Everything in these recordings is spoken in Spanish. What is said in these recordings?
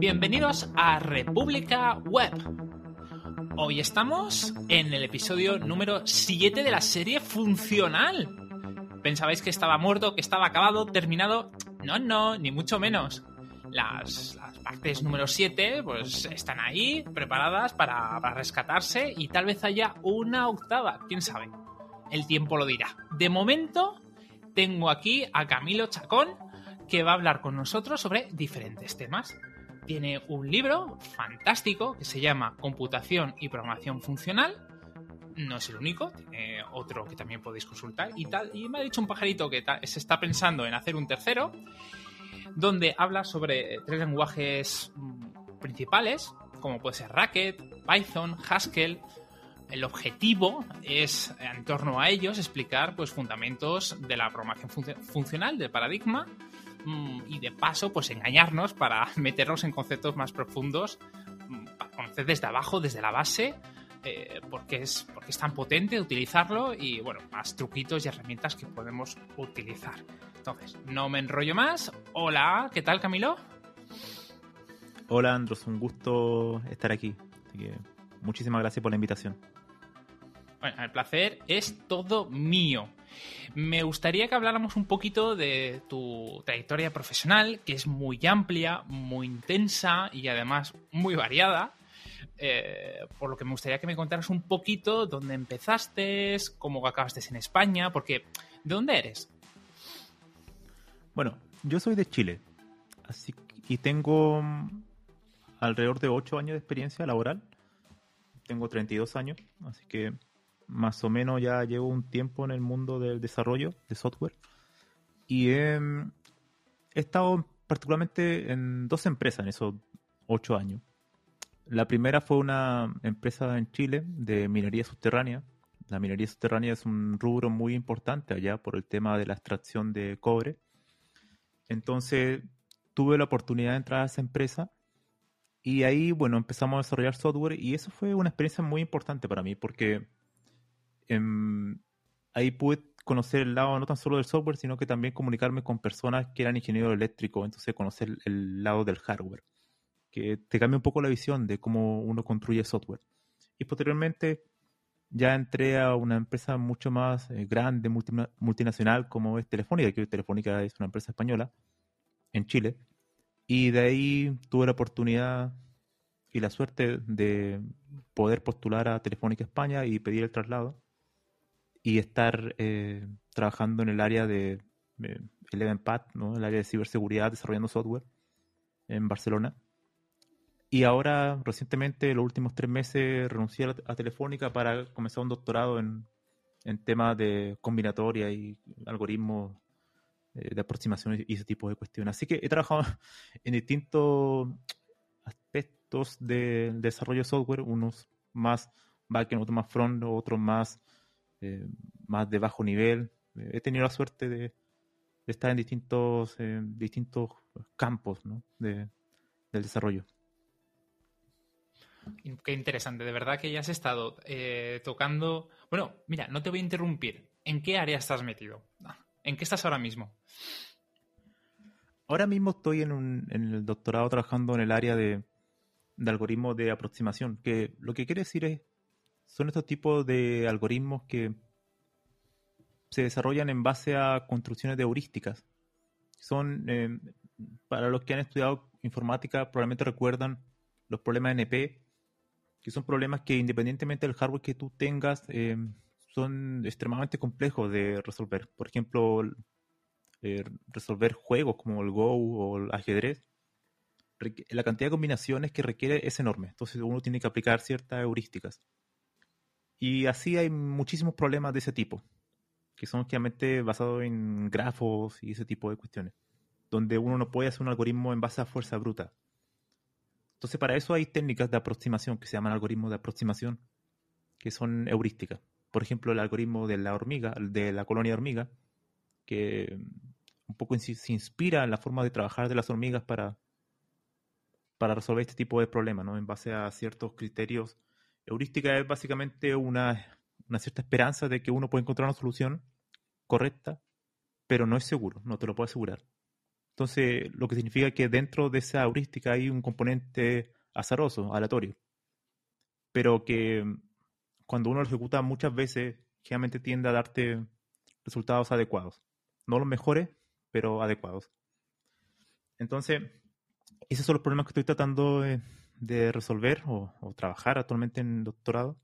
Bienvenidos a República Web. Hoy estamos en el episodio número 7 de la serie Funcional. ¿Pensabais que estaba muerto, que estaba acabado, terminado? No, no, ni mucho menos. Las, partes número 7 pues están ahí, preparadas para, para rescatarse y tal vez haya una octava, quién sabe. El tiempo lo dirá. De momento, tengo aquí a Camilo Chacón, que va a hablar con nosotros sobre diferentes temas. Tiene un libro fantástico que se llama Computación y Programación Funcional. No es el único, otro que también podéis consultar y tal. Y me ha dicho un pajarito que se está pensando en hacer un tercero, donde habla sobre tres lenguajes mm, principales, como puede ser Racket, Python, Haskell, el objetivo es, en torno a ellos, explicar pues, fundamentos de la programación funcional, del paradigma, y de paso, pues engañarnos para meternos en conceptos más profundos, mm, para conocer desde abajo, desde la base, eh, porque, es, porque es tan potente utilizarlo y, bueno, más truquitos y herramientas que podemos utilizar. Entonces, no me enrollo más. Hola, ¿qué tal, Camilo? Hola, Andros, un gusto estar aquí. muchísimas gracias por la invitación. Bueno, el placer es todo mío. Me gustaría que habláramos un poquito de tu trayectoria profesional, que es muy amplia, muy intensa y además muy variada. Eh, por lo que me gustaría que me contaras un poquito dónde empezaste, cómo acabaste en España, porque ¿de dónde eres? Bueno, yo soy de Chile, así y tengo alrededor de 8 años de experiencia laboral. Tengo 32 años, así que más o menos ya llevo un tiempo en el mundo del desarrollo de software y he, estado particularmente en dos empresas en esos ocho años. La primera fue una empresa en Chile de minería subterránea. La minería subterránea es un rubro muy importante allá por el tema de la extracción de cobre. Entonces tuve la oportunidad de entrar a esa empresa y ahí, bueno, empezamos a desarrollar software y eso fue una experiencia muy importante para mí porque Em, ahí pude conocer el lado no tan solo del software, sino que también comunicarme con personas que eran ingenieros eléctricos, entonces conocer el lado del hardware, que te cambia un poco la visión de cómo uno construye software. Y posteriormente ya entré a una empresa mucho más eh, grande, multinacional como es Telefónica, que Telefónica es una empresa española en Chile. Y de ahí tuve la oportunidad y la suerte de poder postular a Telefónica España y pedir el traslado y estar eh, trabajando en el área de eh, ¿no? el área de ciberseguridad, desarrollando software en Barcelona. Y ahora, recientemente, los últimos tres meses, renuncié a, Telefónica para comenzar un doctorado en, en temas de combinatoria y algoritmos eh, de aproximación y ese tipo de cuestiones. Así que he trabajado en distintos aspectos de, de desarrollo de software, unos más backend, otros más front, otros más eh, más de bajo nivel. Eh, he tenido la suerte de, estar en distintos, eh, distintos campos de, del desarrollo. Qué interesante, de verdad que ya has estado tocando. Bueno, mira, no te voy a interrumpir. ¿En qué área estás metido? ¿En qué estás ahora mismo? Ahora mismo estoy en, un, en el doctorado trabajando en el área de, de algoritmos de aproximación, que lo que quiere decir es son estos tipos de algoritmos que se desarrollan en base a construcciones de heurísticas. Son, eh, para los que han estudiado informática, probablemente recuerdan los problemas NP, que son problemas que independientemente del hardware que tú tengas, eh, son extremadamente complejos de resolver. Por ejemplo, eh, resolver juegos como el Go o el ajedrez, la cantidad de combinaciones que requiere es enorme. Entonces uno tiene que aplicar ciertas heurísticas. Y así hay muchísimos problemas de ese tipo, que son obviamente basados en grafos y ese tipo de cuestiones, donde uno no puede hacer un algoritmo en base a fuerza bruta. Entonces, para eso hay técnicas de aproximación que se llaman algoritmos de aproximación, que son heurísticas. Por ejemplo, el algoritmo de la hormiga, de la colonia hormiga, que un poco se inspira en la forma de trabajar de las hormigas para, para resolver este tipo de problemas, ¿no? En base a ciertos criterios heurística es básicamente una, cierta esperanza de que uno puede encontrar una solución correcta, pero no es seguro, no te lo puedo asegurar. Entonces, lo que significa que dentro de esa heurística hay un componente azaroso, aleatorio. Pero que cuando uno lo ejecuta muchas veces, generalmente tiende a darte resultados adecuados. No los mejores, pero adecuados. Entonces, esos son los problemas que estoy tratando de, resolver o, o, trabajar actualmente en doctorado.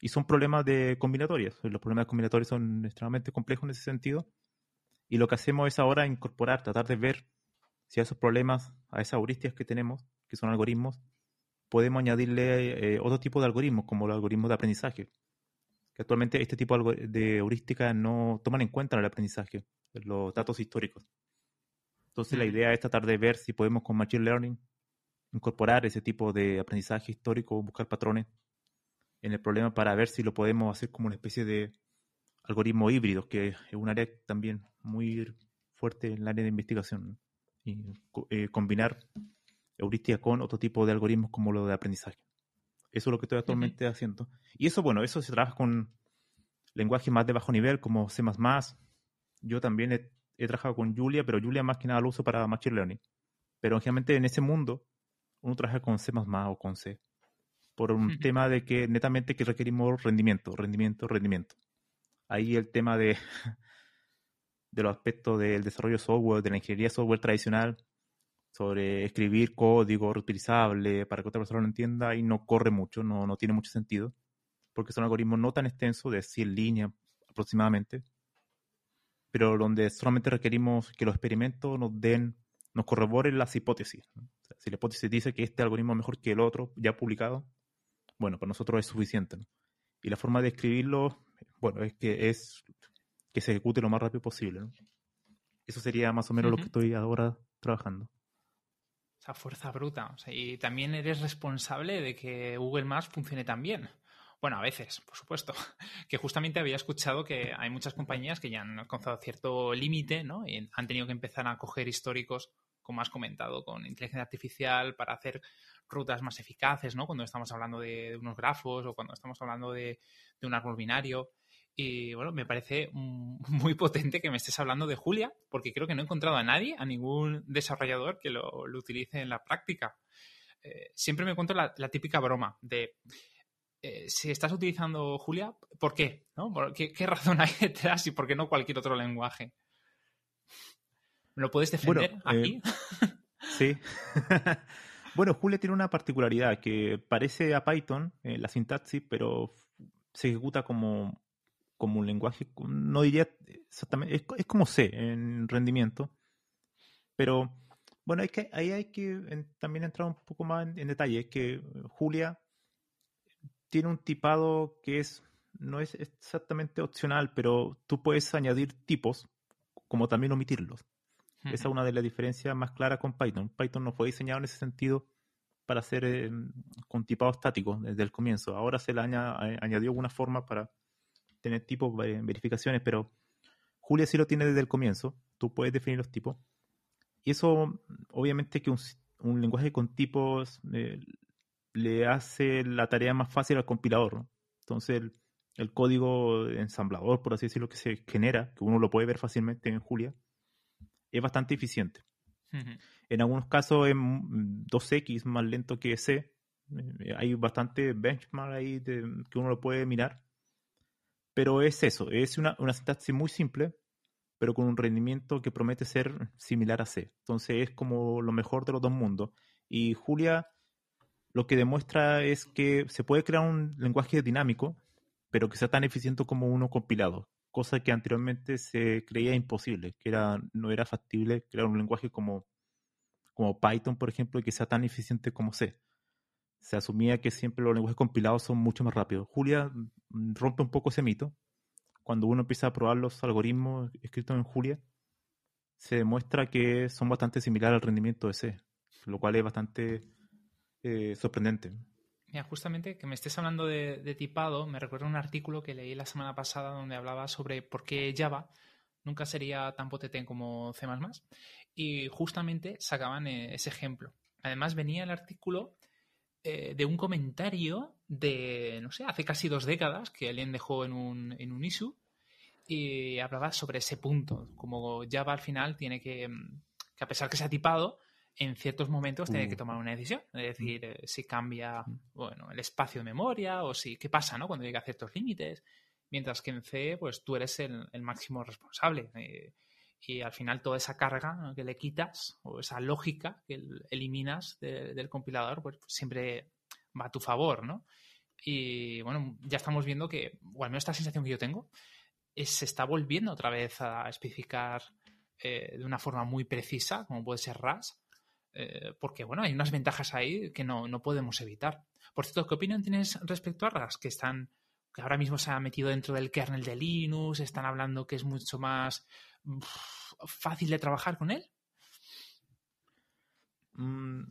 Y son problemas de combinatorias. Los problemas combinatorios son extremadamente complejos en ese sentido. Y lo que hacemos es ahora incorporar, tratar de ver si a esos problemas, a esas heurísticas que tenemos, que son algoritmos, podemos añadirle eh, otro tipo de algoritmos, como los algoritmos de aprendizaje. Que actualmente este tipo de heurísticas no toman en cuenta en el aprendizaje, los datos históricos. Entonces la idea es tratar de ver si podemos con Machine Learning incorporar ese tipo de aprendizaje histórico, buscar patrones en el problema para ver si lo podemos hacer como una especie de algoritmo híbrido, que es un área también muy fuerte en el área de investigación. Y eh, combinar heurística con otro tipo de algoritmos como lo de aprendizaje. Eso es lo que estoy actualmente haciendo. Y eso, bueno, eso se trabaja con lenguajes más de bajo nivel como C++. Yo también he, trabajado con Julia, pero Julia más que nada lo uso para Machine Learning. Pero generalmente en ese mundo uno trabaja con C++ o con C. Por un tema de que netamente que requerimos rendimiento, rendimiento, rendimiento. Ahí el tema de, de los aspectos del desarrollo de software, de la ingeniería software tradicional, sobre escribir código reutilizable para que otra persona lo entienda y no corre mucho, no, no tiene mucho sentido, porque son algoritmos no tan extensos, de 100 líneas aproximadamente, pero donde solamente requerimos que los experimentos nos den, nos corroboren las hipótesis. Si la hipótesis dice que este algoritmo es mejor que el otro ya publicado, bueno, para nosotros es suficiente. Y la forma de escribirlo, bueno, es que es que se ejecute lo más rápido posible. Eso sería más o menos lo que estoy ahora trabajando fuerza bruta. y también eres responsable de que Google Maps funcione tan bien. Bueno, a veces, por supuesto. Que justamente había escuchado que hay muchas compañías que ya han alcanzado cierto límite, ¿no? Y han tenido que empezar a coger históricos, como has comentado, con inteligencia artificial para hacer rutas más eficaces, ¿no? Cuando estamos hablando de, unos grafos o cuando estamos hablando de, un árbol binario. Y bueno, me parece muy potente que me estés hablando de Julia, porque creo que no he encontrado a nadie, a ningún desarrollador que lo, utilice en la práctica. Eh, siempre me encuentro la, típica broma de eh, si estás utilizando Julia, ¿por qué? ¿No? qué, razón hay detrás y por qué no cualquier otro lenguaje? ¿Me lo puedes defender eh, aquí? sí. bueno, Julia tiene una particularidad que parece a Python, la sintaxis, pero se ejecuta como como un lenguaje, no diría exactamente, es, como C en rendimiento, pero bueno, hay que, ahí hay que también entrar un poco más en, detalle, es que Julia tiene un tipado que es no es exactamente opcional, pero tú puedes añadir tipos como también omitirlos. Esa es una de las diferencias más claras con Python. Python no fue diseñado en ese sentido para hacer eh, con tipado estático desde el comienzo. Ahora se le añadió alguna forma para tener tipos, verificaciones, pero Julia sí lo tiene desde el comienzo. Tú puedes definir los tipos. Y eso, obviamente, que un, lenguaje con tipos eh, le hace la tarea más fácil al compilador. Entonces, el, código ensamblador, por así decirlo, que se genera, que uno lo puede ver fácilmente en Julia, es bastante eficiente. En algunos casos es 2X más lento que C. Eh, hay bastante benchmark ahí que uno lo puede mirar. Pero es eso, es una, una sintaxis muy simple, pero con un rendimiento que promete ser similar a C. Entonces es como lo mejor de los dos mundos. Y Julia lo que demuestra es que se puede crear un lenguaje dinámico, pero que sea tan eficiente como uno compilado, cosa que anteriormente se creía imposible, que era, no era factible crear un lenguaje como, como Python, por ejemplo, que sea tan eficiente como C se asumía que siempre los lenguajes compilados son mucho más rápidos. Julia mm, rompe un poco ese mito. Cuando uno empieza a probar los algoritmos escritos en Julia, se demuestra que son bastante similares al rendimiento de C, lo cual es bastante eh, sorprendente. Mira, justamente que me estés hablando de, tipado, me recuerda un artículo que leí la semana pasada donde hablaba sobre por qué Java nunca sería tan potente como C++. Y justamente sacaban eh, ese ejemplo. Además venía el artículo eh, de un comentario de, no sé, hace casi dos décadas que alguien dejó en un, en un issue y hablaba sobre ese punto, como Java al final tiene que, que a pesar que se ha tipado, en ciertos momentos tiene que tomar una decisión. Es decir, eh, si cambia bueno, el espacio de memoria o si qué pasa ¿no? cuando llega a ciertos límites. Mientras que en C, pues tú eres el, máximo responsable. Eh, y al final toda esa carga que le quitas o esa lógica que eliminas del compilador, pues siempre va a tu favor, ¿no? Y bueno, ya estamos viendo que, o al menos esta sensación que yo tengo, es, se está volviendo otra vez a especificar eh, de una forma muy precisa, como puede ser RAS, eh, porque bueno, hay unas ventajas ahí que no, no, podemos evitar. Por cierto, ¿qué opinión tienes respecto a RAS? Que están, que ahora mismo se ha metido dentro del kernel de Linux, están hablando que es mucho más fácil de trabajar con él. Mm,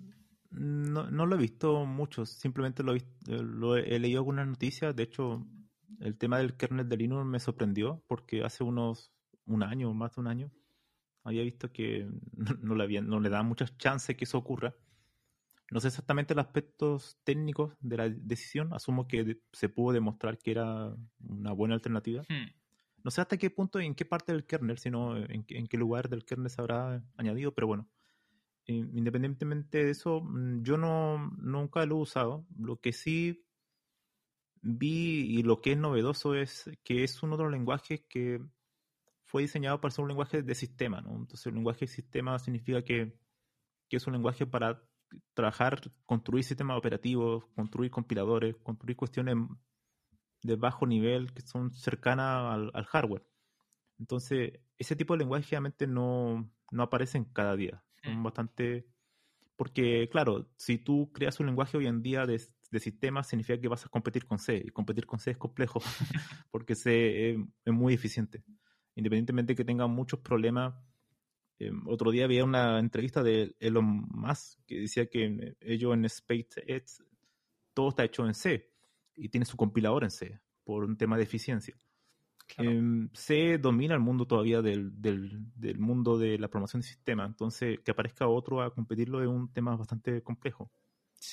no, no, lo he visto mucho, simplemente lo he, he leído algunas noticias. De hecho, el tema del kernel de Linux me sorprendió porque hace unos un año, más de un año, había visto que no, le, no le daban muchas chances que eso ocurra. No sé exactamente los aspectos técnicos de la decisión. Asumo que se pudo demostrar que era una buena alternativa. Hmm. No sé hasta qué punto y en qué parte del kernel, sino en, en, qué lugar del kernel se habrá añadido, pero bueno. Independientemente de eso, mm, yo no nunca lo he usado. Lo que sí vi y lo que es novedoso es que es uno de los lenguajes que fue diseñado para ser un lenguaje de sistema, ¿no? Entonces, el lenguaje de sistema significa que, que es un lenguaje para trabajar, construir sistemas operativos, construir compiladores, construir cuestiones de bajo nivel que son cercanas al, hardware. Entonces, ese tipo de lenguaje realmente no, no aparecen cada día. Son mm. bastante... Porque, claro, si tú creas un lenguaje hoy en día de, de sistemas, significa que vas a competir con C. Y competir con C es complejo, porque C es muy eficiente independientemente de que tenga muchos problemas. Eh, otro día había una entrevista de Elon Musk que decía que ellos en SpaceX todo está hecho en C y tiene su compilador en C por un tema de eficiencia. Em, C domina el mundo todavía del, mundo de la programación de sistemas, entonces que aparezca otro a competirlo es un tema bastante complejo.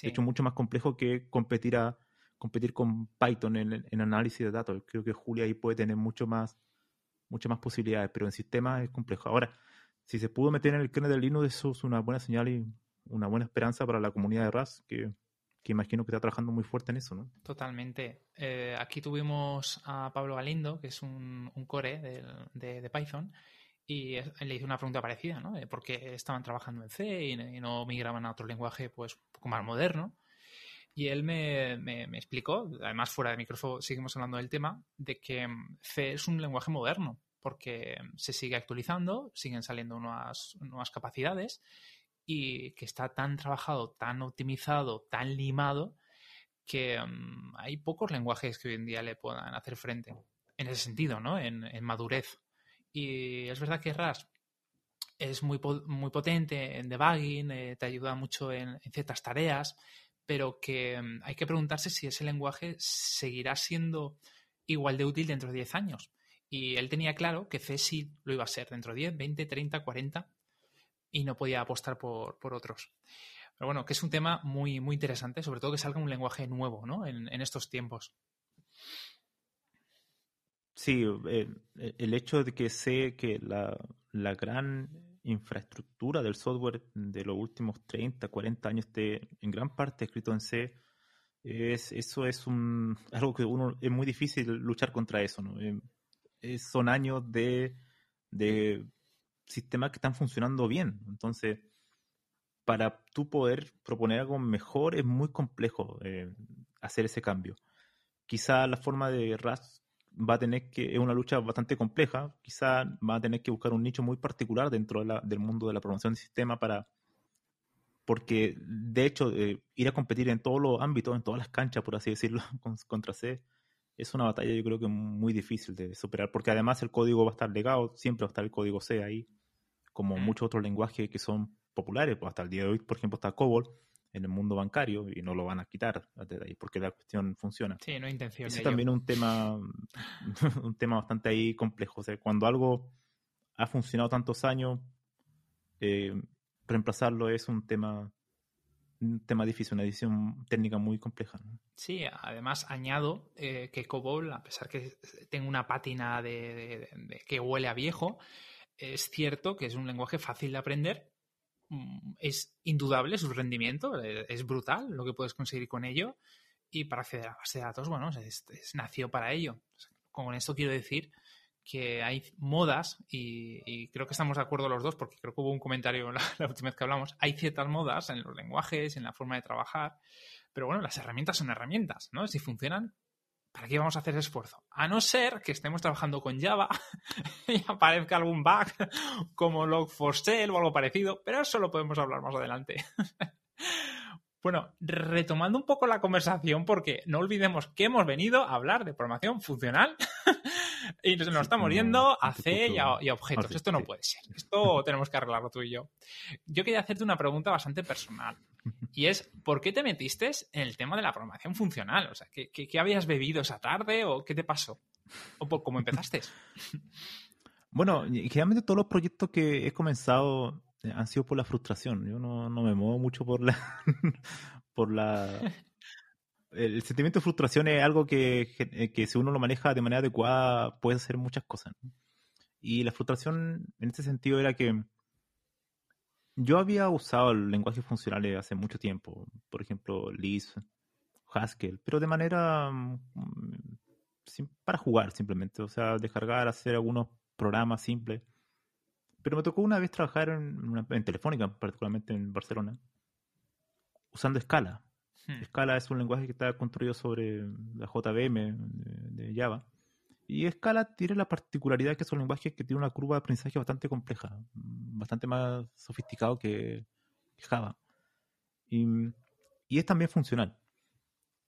De hecho, mucho más complejo que competir, a, competir con Python en, en análisis de datos. Creo que Julia ahí puede tener mucho más muchas más posibilidades, pero en sistema es complejo. Ahora, si se pudo meter en el kernel de Linux, eso es una buena señal y una buena esperanza para la comunidad de RAS, que, imagino que está trabajando muy fuerte en eso, ¿no? Totalmente. Eh, aquí tuvimos a Pablo Galindo, que es un, core de, Python, y le hice una pregunta parecida, ¿no? por qué estaban trabajando en C y, no migraban a otro lenguaje, pues, un poco más moderno. Y él me, explicó, además fuera de micrófono seguimos hablando del tema, de que C es un lenguaje moderno porque se sigue actualizando, siguen saliendo nuevas, nuevas capacidades y que está tan trabajado, tan optimizado, tan limado, que mm, hay pocos lenguajes que hoy en día le puedan hacer frente. En ese sentido, ¿no? En, madurez. Y es verdad que RAS es muy, muy potente en debugging, eh, te ayuda mucho en, ciertas tareas, pero que mm, hay que preguntarse si ese lenguaje seguirá siendo igual de útil dentro de 10 años. Y él tenía claro que C sí lo iba a ser dentro de 10, 20, 30, 40 y no podía apostar por, otros. Pero bueno, que es un tema muy, muy interesante, sobre todo que salga un lenguaje nuevo ¿no? en, estos tiempos. Sí, eh, el, hecho de que sé que la, gran infraestructura del software de los últimos 30, 40 años esté en gran parte escrito en C, es, eso es un, algo que uno es muy difícil luchar contra eso. ¿no? Eh, son años de, sistemas que están funcionando bien. Entonces, para tú poder proponer algo mejor es muy complejo eh, hacer ese cambio. Quizá la forma de RAS va a tener que, es una lucha bastante compleja, quizá va a tener que buscar un nicho muy particular dentro del mundo de la programación de sistema para, porque de hecho eh, ir a competir en todos los ámbitos, en todas las canchas, por así decirlo, contra C, es una batalla yo creo que muy difícil de superar, porque además el código va a estar legado, siempre va a estar el código C ahí, como muchos otros lenguajes que son populares, pues hasta el día de hoy, por ejemplo, está COBOL en el mundo bancario y no lo van a quitar de ahí porque la cuestión funciona. Sí, no hay intención. Es también un tema, un tema bastante ahí complejo. O sea, cuando algo ha funcionado tantos años, eh, reemplazarlo es un tema un tema difícil, una decisión técnica muy compleja. Sí, además añado eh, que COBOL, a pesar que tenga una pátina de, que huele a viejo, es cierto que es un lenguaje fácil de aprender es indudable su rendimiento, eh, es brutal lo que puedes conseguir con ello. Y para acceder a la base de datos, bueno, es, nació para ello. Con esto quiero decir que hay modas, y, creo que estamos de acuerdo los dos, porque creo que hubo un comentario la, última vez que hablamos, hay ciertas modas en los lenguajes, en la forma de trabajar, pero bueno, las herramientas son herramientas, ¿no? Si funcionan, ¿para qué vamos a hacer esfuerzo? A no ser que estemos trabajando con Java y aparezca algún bug como Log4Shell o algo parecido, pero eso lo podemos hablar más adelante. Bueno, retomando un poco la conversación, porque no olvidemos que hemos venido a hablar de programación funcional y nos, estamos yendo a C y a, objetos. Esto no puede ser. Esto tenemos que arreglarlo tú y yo. Yo quería hacerte una pregunta bastante personal. Y es, ¿por qué te metiste en el tema de la programación funcional? O sea, ¿qué, qué, habías bebido esa tarde o qué te pasó? ¿O por cómo empezaste? Bueno, generalmente todos los proyectos que he comenzado eh, han sido por la frustración. Yo no, no me muevo mucho por la... por la... El sentimiento de frustración es algo que, eh, que, si uno lo maneja de manera adecuada puede hacer muchas cosas. Y la frustración en este sentido era que yo había usado el lenguaje funcional hace mucho tiempo, por ejemplo, Lisp, Haskell, pero de manera mm, para jugar simplemente, o sea, descargar, hacer algunos programas simples. Pero me tocó una vez trabajar en, en Telefónica, particularmente en Barcelona, usando Scala. Hmm. Scala es un lenguaje que está construido sobre la JVM de, Java. Y Scala tiene la particularidad que es un lenguaje que tiene una curva de aprendizaje bastante compleja, bastante más sofisticado que, Java. Y, es también funcional.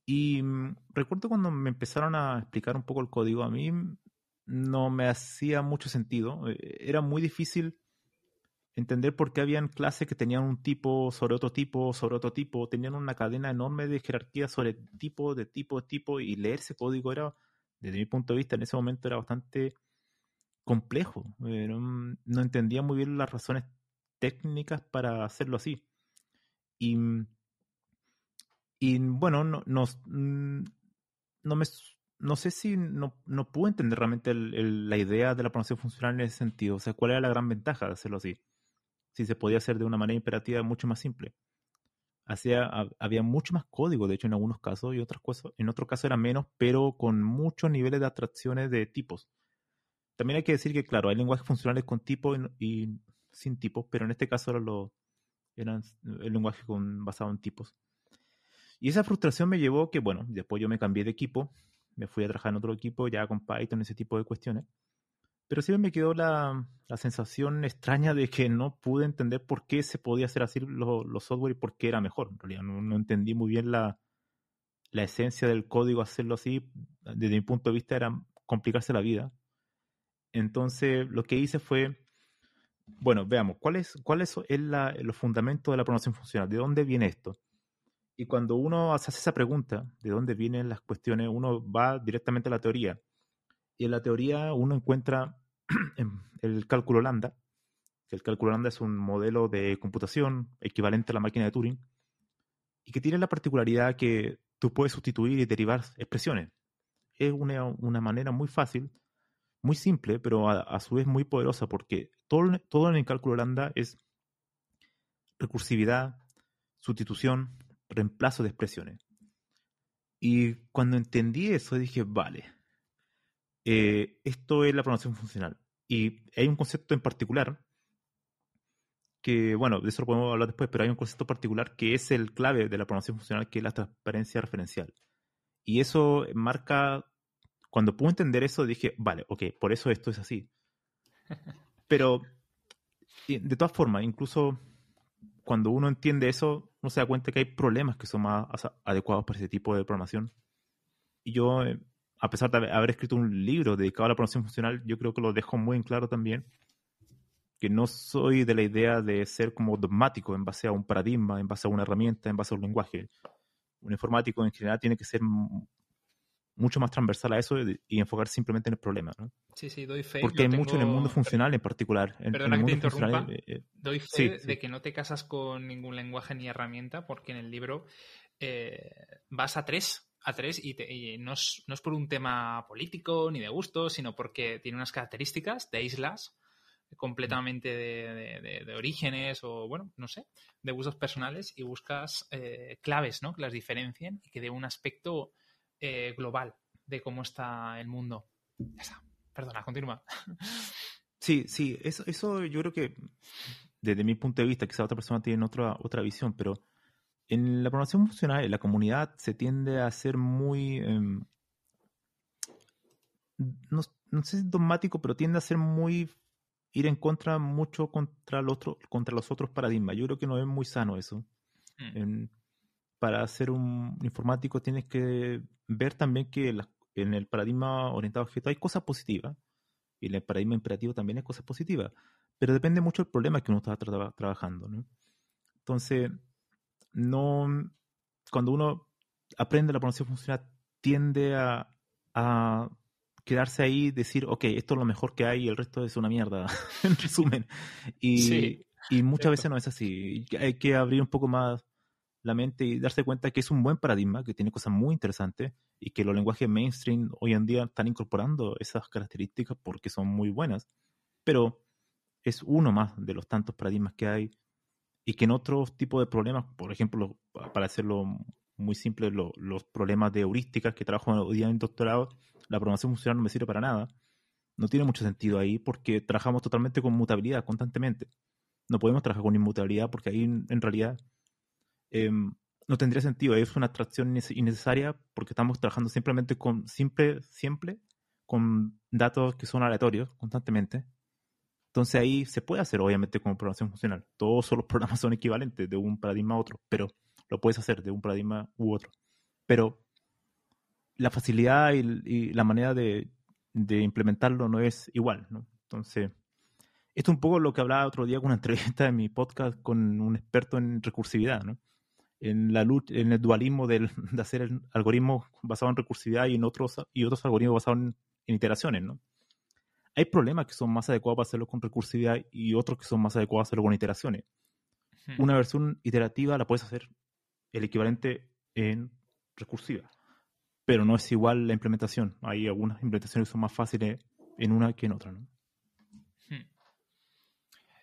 Y recuerdo cuando me empezaron a explicar un poco el código, a mí no me hacía mucho sentido. Eh, era muy difícil entender por qué habían clases que tenían un tipo sobre otro tipo, sobre otro tipo, tenían una cadena enorme de jerarquía sobre tipo, de tipo, de tipo, y leer ese código era, desde mi punto de vista, en ese momento era bastante complejo. Eh, no, entendía muy bien las razones técnicas para hacerlo así. Y, bueno, no, no, mm, no me no sé si no, no pude entender realmente la idea de la programación funcional en ese sentido. O sea, ¿cuál era la gran ventaja de hacerlo así? Si se podía hacer de una manera imperativa mucho más simple. Hacía, había mucho más código, de hecho, en algunos casos, y otras cosas, en otros casos era menos, pero con muchos niveles de abstracciones de tipos. También hay que decir que, claro, hay lenguajes funcionales con tipos y, sin tipos, pero en este caso eran, los, eran el lenguaje con, basado en tipos. Y esa frustración me llevó que, bueno, después yo me cambié de equipo me fui a trabajar en otro equipo ya con Python, ese tipo de cuestiones. Pero siempre me quedó la, la sensación extraña de que no pude entender por qué se podía hacer así los software y por qué era mejor. En realidad no, entendí muy bien la, la esencia del código hacerlo así. Desde mi punto de vista era complicarse la vida. Entonces lo que hice fue, bueno, veamos, ¿cuál es, cuál el, los fundamentos de la programación funcional? ¿De dónde viene esto? Y cuando uno hace esa pregunta, ¿de dónde vienen las cuestiones? Uno va directamente a la teoría. Y en la teoría uno encuentra el cálculo lambda, que el cálculo lambda es un modelo de computación equivalente a la máquina de Turing, y que tiene la particularidad que tú puedes sustituir y derivar expresiones. Es una, una manera muy fácil, muy simple, pero a, a, su vez muy poderosa, porque todo, todo en el cálculo lambda es recursividad, sustitución, reemplazo de expresiones. Y cuando entendí eso dije, vale, eh, esto es la programación funcional. Y hay un concepto en particular que, bueno, de eso lo podemos hablar después, pero hay un concepto particular que es el clave de la programación funcional, que es la transparencia referencial. Y eso marca, cuando pude entender eso, dije, vale, ok, por eso esto es así. Pero, de todas formas, incluso cuando uno entiende eso, uno se da cuenta que hay problemas que son más adecuados para ese tipo de programación. Y yo, eh, a pesar de haber escrito un libro dedicado a la programación funcional, yo creo que lo dejo muy en claro también, que no soy de la idea de ser como dogmático en base a un paradigma, en base a una herramienta, en base a un lenguaje. Un informático en general tiene que ser mucho más transversal a eso y enfocar simplemente en el problema. ¿no? Sí, sí, doy fe. Porque hay mucho en el mundo funcional en particular. En, Perdona que te interrumpa. Eh, eh, doy fe de que no te casas con ningún lenguaje ni herramienta porque en el libro eh, vas a tres, a tres y, no, es, no, es, por un tema político ni de gusto, sino porque tiene unas características de islas completamente de, orígenes o, bueno, no sé, de usos personales y buscas eh, claves, ¿no? Que las diferencien y que dé un aspecto eh, global de cómo está el mundo. Ya está. Perdona, continúa. Sí, sí, eso, eso yo creo que desde mi punto de vista, quizá otra persona tiene otra, otra visión, pero en la programación funcional, en la comunidad se tiende a ser muy, em, no, no, sé si dogmático, pero tiende a ser muy, ir en contra mucho contra, el otro, contra los otros paradigmas. Yo creo que no es muy sano eso. Mm. para ser un informático tienes que ver también que en el paradigma orientado a objeto hay cosas positivas y en el paradigma imperativo también hay cosas positivas, pero depende mucho del problema que uno está trabajando. ¿no? Entonces, no, cuando uno aprende la programación funcional, tiende a, quedarse ahí y decir, ok, esto es lo mejor que hay y el resto es una mierda, en resumen. Y, y muchas veces no es así. Hay que abrir un poco más la mente y darse cuenta que es un buen paradigma, que tiene cosas muy interesantes y que los lenguajes mainstream hoy en día están incorporando esas características porque son muy buenas, pero es uno más de los tantos paradigmas que hay y que en otros tipos de problemas, por ejemplo, para hacerlo muy simple, los problemas de heurísticas que trabajo hoy día en doctorado, la programación funcional no me sirve para nada. No tiene mucho sentido ahí porque trabajamos totalmente con mutabilidad constantemente. No podemos trabajar con inmutabilidad porque ahí en realidad em, no tendría sentido. Es una abstracción innecesaria porque estamos trabajando simplemente con, siempre, siempre con datos que son aleatorios constantemente entonces ahí se puede hacer, obviamente, como programación funcional. Todos los programas son equivalentes de un paradigma a otro, pero lo puedes hacer de un paradigma u otro. Pero la facilidad y, la manera de, implementarlo no es igual, ¿no? Entonces, esto es un poco lo que hablaba otro día con una entrevista en mi podcast con un experto en recursividad, ¿no? En, la en el dualismo de hacer el algoritmo basado en recursividad y en otros, y otros algoritmos basados en iteraciones, ¿no? Hay problemas que son más adecuados para hacerlo con recursividad y otros que son más adecuados para hacerlo con iteraciones. Una versión iterativa la puedes hacer el equivalente en recursiva, pero no es igual la implementación. Hay algunas implementaciones que son más fáciles en una que en otra. ¿no?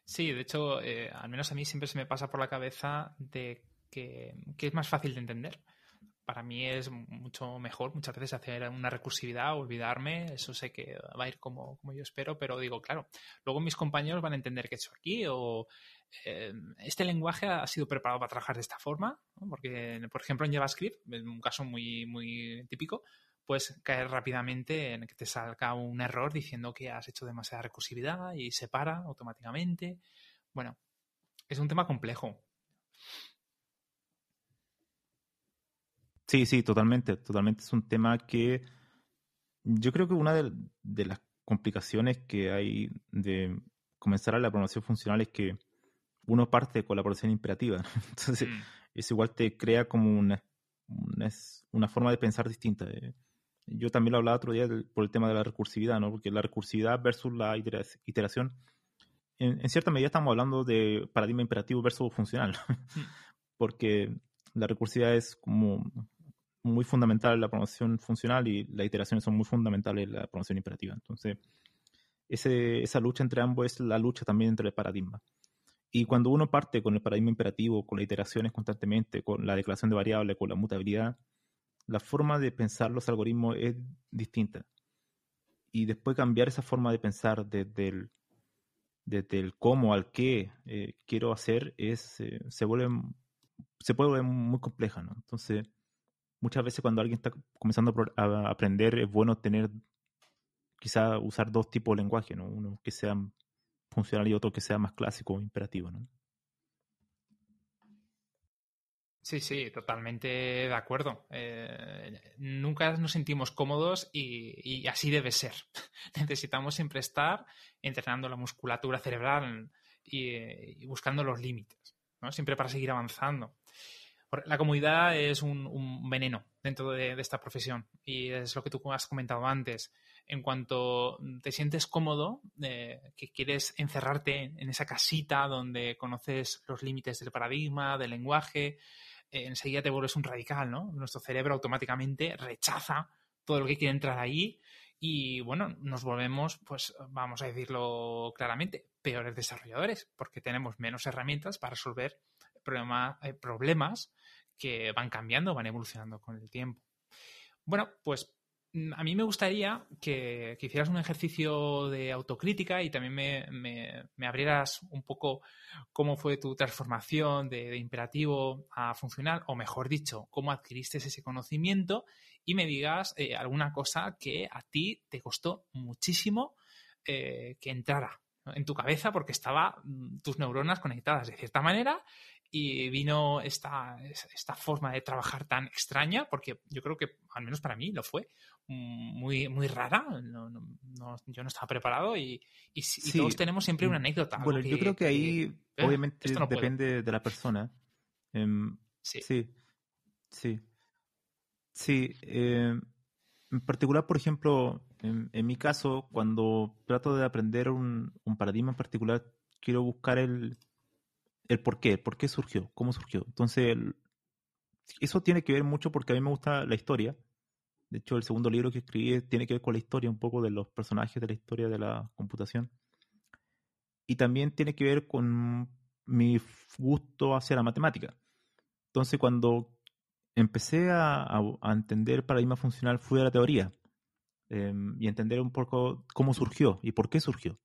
Sí, de hecho, eh, al menos a mí siempre se me pasa por la cabeza de que, que es más fácil de entender para mí es mucho mejor muchas veces hacer una recursividad, olvidarme, eso sé que va a ir como, como yo espero, pero digo, claro, luego mis compañeros van a entender que he hecho aquí o eh, este lenguaje ha sido preparado para trabajar de esta forma, porque, por ejemplo, en JavaScript, en un caso muy, muy típico, puedes caer rápidamente en que te salga un error diciendo que has hecho demasiada recursividad y se para automáticamente. Bueno, es un tema complejo. Sí, sí, totalmente, totalmente. Es un tema que yo creo que una de, las complicaciones que hay de comenzar a la programación funcional es que uno parte con la programación imperativa. Entonces, mm. eso igual te crea como una, una, forma de pensar distinta. Eh. Yo también lo hablaba otro día por el tema de la recursividad, ¿no? Porque la recursividad versus la iteración, en, cierta medida estamos hablando de paradigma imperativo versus funcional. Mm. Porque la recursividad es como muy fundamental en la programación funcional y las iteraciones son muy fundamentales en la programación imperativa. Entonces, ese, esa lucha entre ambos es la lucha también entre el paradigma. Y cuando uno parte con el paradigma imperativo, con las iteraciones constantemente, con la declaración de variables, con la mutabilidad, la forma de pensar los algoritmos es distinta. Y después cambiar esa forma de pensar desde el, desde el cómo al qué eh, quiero hacer es, eh, se vuelve se puede volver muy compleja, ¿no? Entonces, muchas veces cuando alguien está comenzando a aprender es bueno tener, quizá usar dos tipos de lenguaje, ¿no? Uno que sea funcional y otro que sea más clásico o imperativo, ¿no? Sí, sí, totalmente de acuerdo. Eh, nunca nos sentimos cómodos y, así debe ser. Necesitamos siempre estar entrenando la musculatura cerebral y, buscando los límites, ¿no? Siempre para seguir avanzando. La comunidad es un, veneno dentro de, esta profesión y es lo que tú has comentado antes. En cuanto te sientes cómodo, eh, que quieres encerrarte en esa casita donde conoces los límites del paradigma, del lenguaje, eh, enseguida te vuelves un radical, ¿no? Nuestro cerebro automáticamente rechaza todo lo que quiere entrar ahí y bueno, nos volvemos, pues vamos a decirlo claramente, peores desarrolladores, porque tenemos menos herramientas para resolver eh, problemas que van cambiando, van evolucionando con el tiempo. Bueno, pues mm, a mí me gustaría que, hicieras un ejercicio de autocrítica y también me, abrieras un poco cómo fue tu transformación de, imperativo a funcional, o mejor dicho, cómo adquiriste ese conocimiento y me digas eh, alguna cosa que a ti te costó muchísimo eh, que entrara en tu cabeza porque estaba mm, tus neuronas conectadas de cierta manera y vino esta, esta forma de trabajar tan extraña, porque yo creo que, al menos para mí, lo fue, mm, muy, muy rara. yo no estaba preparado y, todos tenemos siempre una anécdota. Bueno, yo creo que ahí, eh, obviamente, depende de la persona. Em, sí. Sí. Sí. Sí. Em, en particular, por ejemplo, en, mi caso, cuando trato de aprender un, paradigma en particular, quiero buscar el, el por qué, por qué surgió, cómo surgió. Entonces, eso tiene que ver mucho porque a mí me gusta la historia. De hecho, el segundo libro que escribí tiene que ver con la historia, un poco de los personajes de la historia de la computación. Y también tiene que ver con mi gusto hacia la matemática. Entonces, cuando empecé a, entender el paradigma funcional fui a la teoría em, y entender un poco cómo surgió y por qué surgió.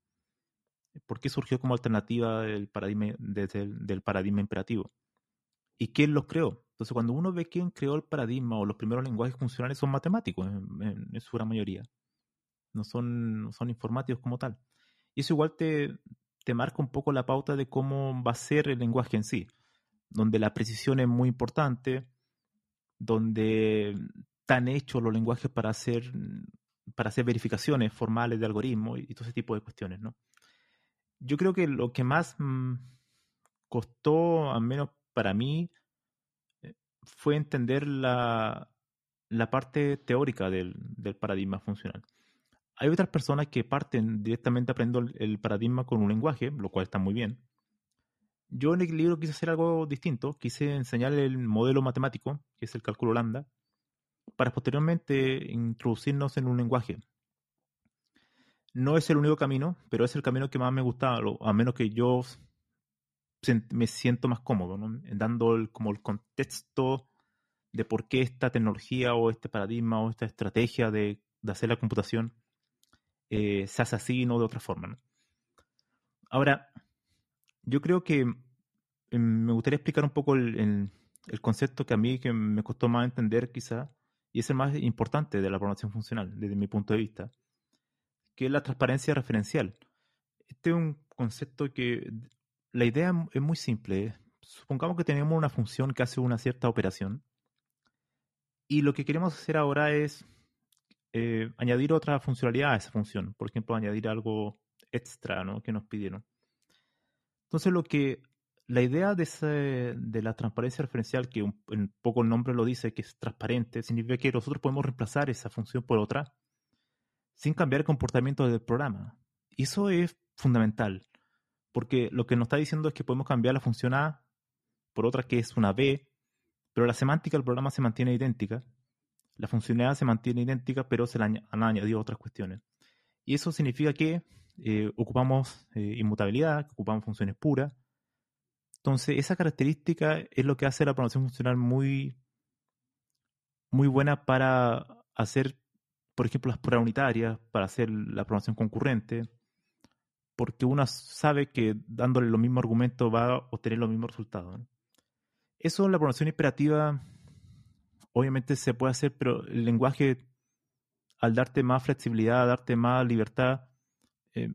¿Por qué surgió como alternativa del paradigma, del paradigma imperativo? ¿Y quién los creó? Entonces, cuando uno ve quién creó el paradigma o los primeros lenguajes funcionales son matemáticos en, su gran mayoría. No son, son informáticos como tal. Y eso igual te, te marca un poco la pauta de cómo va a ser el lenguaje en sí, donde la precisión es muy importante, donde están hechos los lenguajes para hacer, para hacer verificaciones formales de algoritmos y todo ese tipo de cuestiones, ¿no? Yo creo que lo que más mm, costó, al menos para mí, eh, fue entender la, parte teórica del, del, paradigma funcional. Hay otras personas que parten directamente aprendiendo el paradigma con un lenguaje, lo cual está muy bien, yo en el libro quise hacer algo distinto, quise enseñar el modelo matemático, que es el cálculo lambda, para posteriormente introducirnos en un lenguaje. No es el único camino, pero es el camino que más me gusta, a menos que yo me siento más cómodo, dando como el contexto de por qué esta tecnología o este paradigma o esta estrategia de, hacer la computación eh, se hace así y no de otra forma. Ahora, yo creo que em, me gustaría explicar un poco el, concepto que a mí que me costó más entender quizá, y es el más importante de la programación funcional, desde mi punto de vista, que es la transparencia referencial. Este es un concepto que la idea es muy simple. Supongamos que tenemos una función que hace una cierta operación, y lo que queremos hacer ahora es eh, añadir otra funcionalidad a esa función. Por ejemplo, añadir algo extra ¿no? que nos pidieron. Entonces, lo que la idea de, de la transparencia referencial, que un, poco el nombre lo dice, que es transparente, significa que nosotros podemos reemplazar esa función por otra sin cambiar el comportamiento del programa. Y eso es fundamental, porque lo que nos está diciendo es que podemos cambiar la función A por otra que es una B, pero la semántica del programa se mantiene idéntica. La funcionalidad se mantiene idéntica, pero se le han añadido otras cuestiones. Y eso significa que eh, ocupamos eh, inmutabilidad, ocupamos funciones puras. Entonces, esa característica es lo que hace la programación funcional muy, muy buena para hacer, por ejemplo, las pruebas unitarias, para hacer la programación concurrente, porque uno sabe que dándole los mismos argumentos va a obtener los mismos resultados. Eso en la programación imperativa, obviamente se puede hacer, pero el lenguaje, al darte más flexibilidad, darte más libertad, eh,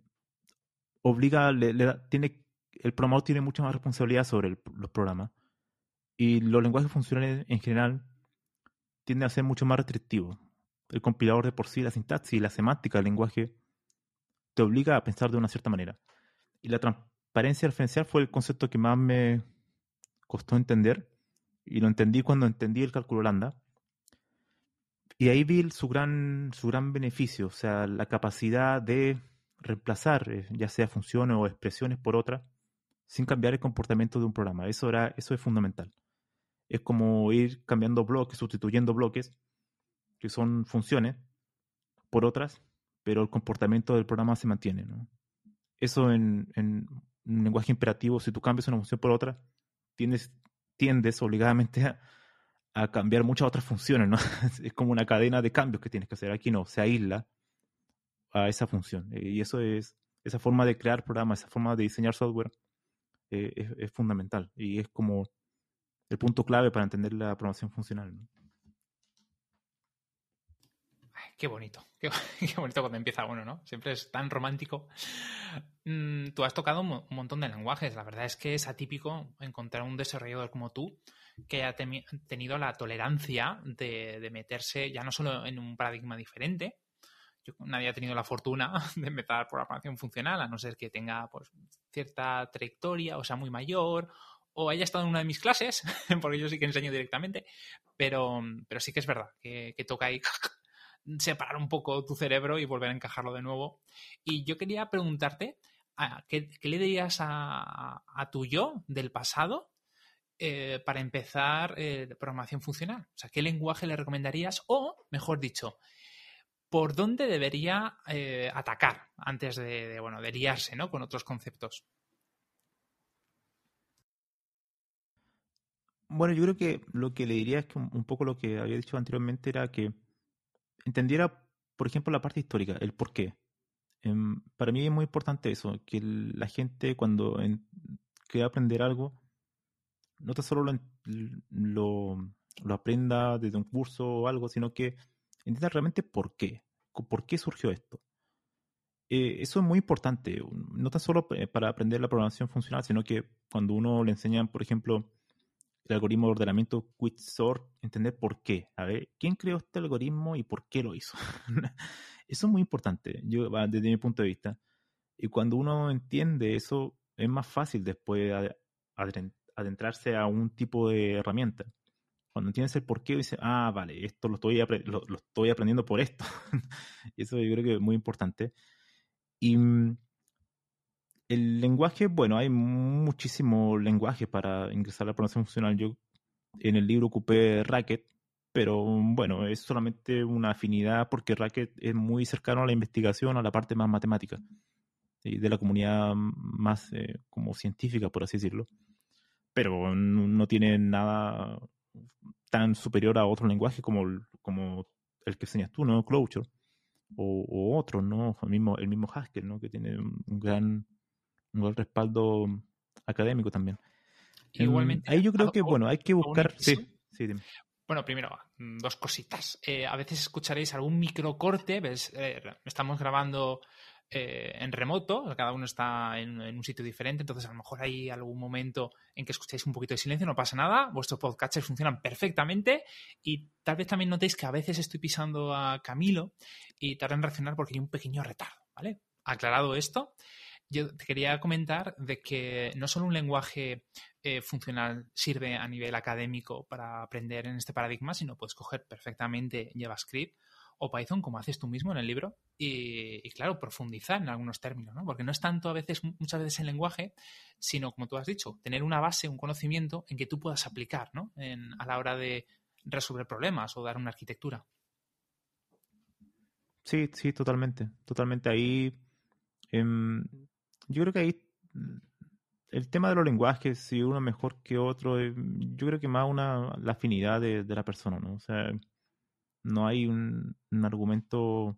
obliga, le, tiene, el programador tiene mucha más responsabilidad sobre los programas. Y los lenguajes funcionales en general tienden a ser mucho más restrictivos. El compilador de por sí, la sintaxis y la semántica del lenguaje te obliga a pensar de una cierta manera. Y la transparencia referencial fue el concepto que más me costó entender. Y lo entendí cuando entendí el cálculo lambda. Y ahí vi su gran, beneficio, o sea, la capacidad de reemplazar eh, ya sea funciones o expresiones por otras sin cambiar el comportamiento de un programa. Eso, era, eso es fundamental. Es como ir cambiando bloques, sustituyendo bloques, que son funciones, por otras, pero el comportamiento del programa se mantiene. Eso en, un lenguaje imperativo, si tú cambias una función por otra, tiendes, tiendes obligadamente a, cambiar muchas otras funciones, ¿no? es como una cadena de cambios que tienes que hacer. Aquí no, se aísla a esa función. Y eso es, esa forma de crear programas, esa forma de diseñar software eh, es, fundamental. Y es como el punto clave para entender la programación funcional. Qué bonito, qué, bonito cuando empieza uno, ¿no? Siempre es tan romántico. Mm, tú has tocado un montón de lenguajes. La verdad es que es atípico encontrar un desarrollador como tú que haya te tenido la tolerancia de, meterse ya no solo en un paradigma diferente. Yo, nadie ha tenido la fortuna de empezar programación funcional, a no ser que tenga pues, cierta trayectoria, o sea, muy mayor, o haya estado en una de mis clases, porque yo sí que enseño directamente, pero, pero sí que es verdad que, que toca ahí separar un poco tu cerebro y volver a encajarlo de nuevo. Y yo quería preguntarte, ¿qué, le dirías a, a, tu yo del pasado eh, para empezar eh, programación funcional? O sea, ¿qué lenguaje le recomendarías? O, mejor dicho, ¿por dónde debería eh, atacar antes de, bueno, de liarse ¿no? con otros conceptos? Bueno, yo creo que lo que le diría es que un poco lo que había dicho anteriormente era que entendiera, por ejemplo, la parte histórica, el por qué. Eh, para mí es muy importante eso, que la gente cuando en, quiere aprender algo, no tan solo lo, lo, aprenda desde un curso o algo, sino que entienda realmente por qué, por qué surgió esto. Eh, eso es muy importante, no tan solo para aprender la programación funcional, sino que cuando uno le enseña, por ejemplo, el algoritmo de ordenamiento Quicksort, entender por qué. A ver, ¿quién creó este algoritmo y por qué lo hizo? eso es muy importante, yo, desde mi punto de vista. Y cuando uno entiende eso, es más fácil después adentrarse a un tipo de herramienta. Cuando entiendes el por qué, dices, ah, vale, esto lo estoy, lo, lo estoy aprendiendo por esto. eso yo creo que es muy importante. Y mm, el lenguaje, bueno, hay muchísimo lenguaje para ingresar a la programación funcional. Yo en el libro ocupé Racket, pero bueno, es solamente una afinidad porque Racket es muy cercano a la investigación, a la parte más matemática y de la comunidad más eh, como científica, por así decirlo. Pero no tiene nada tan superior a otro lenguaje como, como el que enseñas tú, ¿no? Clojure. O, o otro, ¿no? El mismo Haskell, ¿no? Que tiene un gran un buen respaldo académico también. Igualmente. Ahí yo creo que, bueno, hay que buscar. Sí, sí, dime. Bueno, primero, dos cositas. Eh, a veces escucharéis algún microcorte, ¿ves? Eh, estamos grabando eh, en remoto, cada uno está en, en, un sitio diferente, entonces a lo mejor hay algún momento en que escucháis un poquito de silencio, no pasa nada, vuestros podcasts funcionan perfectamente y tal vez también notéis que a veces estoy pisando a Camilo y tarda en reaccionar porque hay un pequeño retardo, ¿vale? Aclarado esto, yo te quería comentar de que no solo un lenguaje eh, funcional sirve a nivel académico para aprender en este paradigma, sino puedes coger perfectamente JavaScript o Python, como haces tú mismo en el libro, y, claro, profundizar en algunos términos, ¿no? Porque no es tanto a veces, muchas veces el lenguaje, sino, como tú has dicho, tener una base, un conocimiento en que tú puedas aplicar, ¿no? En, a la hora de resolver problemas o dar una arquitectura. Sí, sí, totalmente. Totalmente. Ahí eh, yo creo que ahí mm, el tema de los lenguajes, si uno es mejor que otro, eh, yo creo que más una la afinidad de, de la persona, ¿no? O sea, no hay un, argumento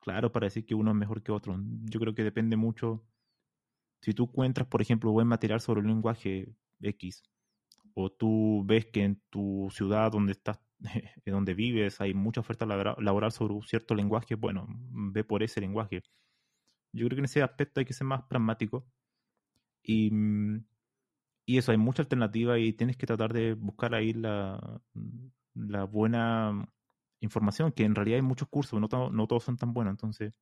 claro para decir que uno es mejor que otro. Yo creo que depende mucho. Si tú encuentras, por ejemplo, buen material sobre un lenguaje X, o tú ves que en tu ciudad donde estás, donde vives, hay mucha oferta laboral sobre un cierto lenguaje, bueno, ve por ese lenguaje yo creo que en ese aspecto hay que ser más pragmático. Y, y eso, hay mucha alternativa y tienes que tratar de buscar ahí la, la buena información, que en realidad hay muchos cursos, no, no todos son tan buenos, entonces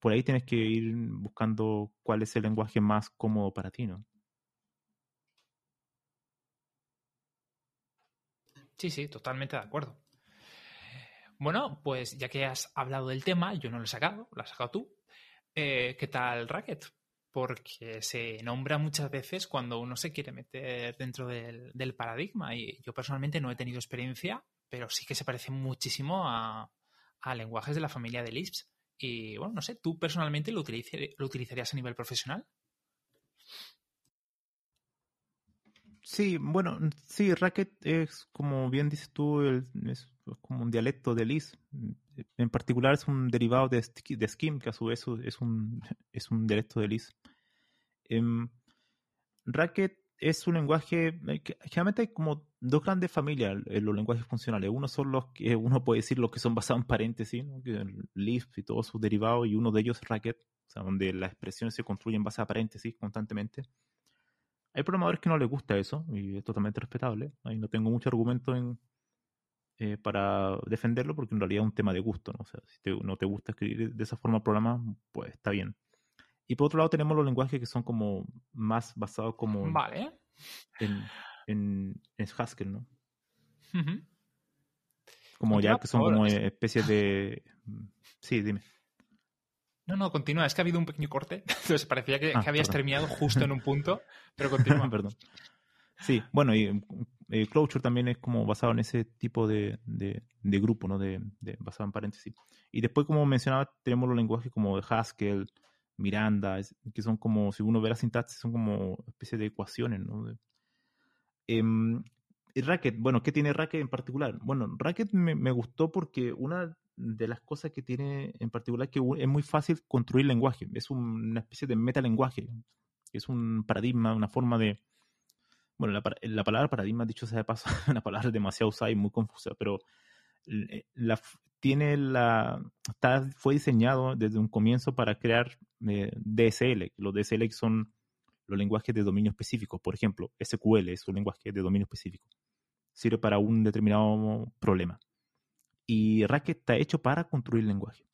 por ahí tienes que ir buscando cuál es el lenguaje más cómodo para ti, ¿no? Sí, sí, totalmente de acuerdo. Bueno, pues ya que has hablado del tema, yo no lo he sacado, lo has sacado tú. Eh, ¿Qué tal Racket? Porque se nombra muchas veces cuando uno se quiere meter dentro del, del, paradigma. Y yo personalmente no he tenido experiencia, pero sí que se parece muchísimo a, a lenguajes de la familia de Lisp. Y bueno, no sé, ¿tú personalmente lo, lo utilizarías a nivel profesional? Sí, bueno, sí, Racket es, como bien dices tú, es como un dialecto de Lisp. En particular es un derivado de, de Scheme, que a su vez es un, es un dialecto de Lisp. Em, Racket es un lenguaje, eh, generalmente hay como dos grandes familias en los lenguajes funcionales. Uno son los que uno puede decir los que son basados en paréntesis, ¿no? Lisp y todos sus derivados, y uno de ellos es Racket, o sea, donde las expresiones se construyen en base a paréntesis constantemente. Hay programadores que no les gusta eso, y es totalmente respetable. Ahí no tengo mucho argumento en, eh, para defenderlo, porque en realidad es un tema de gusto, ¿no? O sea, si no te gusta escribir de esa forma programas, pues está bien. Y por otro lado tenemos los lenguajes que son como más basados como vale. en, en, Haskell, ¿no? Como ya que son como especies de... Sí, dime. No, no, continúa. Es que ha habido un pequeño corte. Entonces parecía que, ah, habías terminado justo en un punto, pero continúa. perdón. Sí, bueno, y eh, Clojure también es como basado en ese tipo de, de, grupo, ¿no? De, de, basado en paréntesis. Y después, como mencionaba, tenemos los lenguajes como de Haskell, Miranda, que son como, si uno ve la sintaxis, son como especie de ecuaciones, ¿no? Em, Racket, bueno, ¿qué tiene Racket en particular? Bueno, Racket me, gustó porque una de las cosas que tiene en particular es que es muy fácil construir lenguaje. Es una especie de metalenguaje. Es un paradigma, una forma de... Bueno, la, palabra paradigma, dicho sea de paso, es una palabra demasiado usada y muy confusa, pero eh, la, tiene la, está, fue diseñado desde un comienzo para crear eh, DSL. Los DSL son los lenguajes de dominio específico. Por ejemplo, SQL es un lenguaje de dominio específico. Sirve para un determinado problema. Y Racket está hecho para construir lenguaje.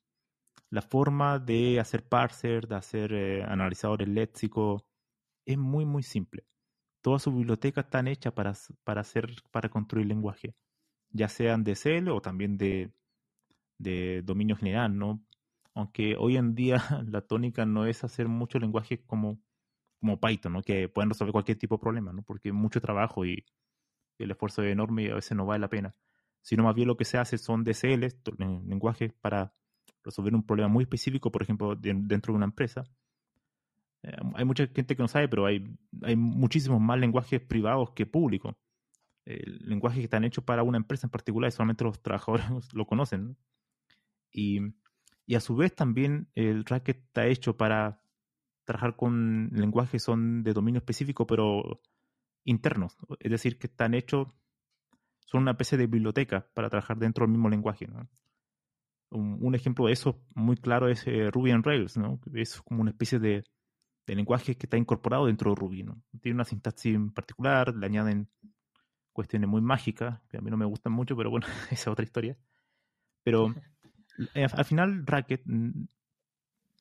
La forma de hacer parser, de hacer eh, analizadores léxicos, es muy, muy simple. Todas sus bibliotecas están hechas para, para, hacer, para construir lenguaje, ya sean de DSL o también de, de dominio general, ¿no? Aunque hoy en día la tónica no es hacer muchos lenguajes como, como Python, ¿no? Que pueden resolver cualquier tipo de problema, ¿no? Porque mucho trabajo y el esfuerzo es enorme y a veces no vale la pena. Sino más bien lo que se hace son DSL, lenguajes para resolver un problema muy específico, por ejemplo, dentro de una empresa. Eh, hay mucha gente que no sabe, pero hay, hay muchísimos más lenguajes privados que públicos. lenguajes que están hechos para una empresa en particular y solamente los trabajadores lo conocen. ¿no? Y, a su vez también el Racket está hecho para trabajar con lenguajes son de dominio específico, pero internos. Es decir, que están hechos, son una especie de biblioteca para trabajar dentro del mismo lenguaje. Un, ejemplo de eso muy claro es eh, Ruby on Rails, ¿no? Es como una especie de, lenguaje que está incorporado dentro de Ruby, ¿no? Tiene una sintaxis en particular, le añaden cuestiones muy mágicas, que a mí no me gustan mucho, pero bueno, esa es otra historia. Pero Eh, al final Racket mm,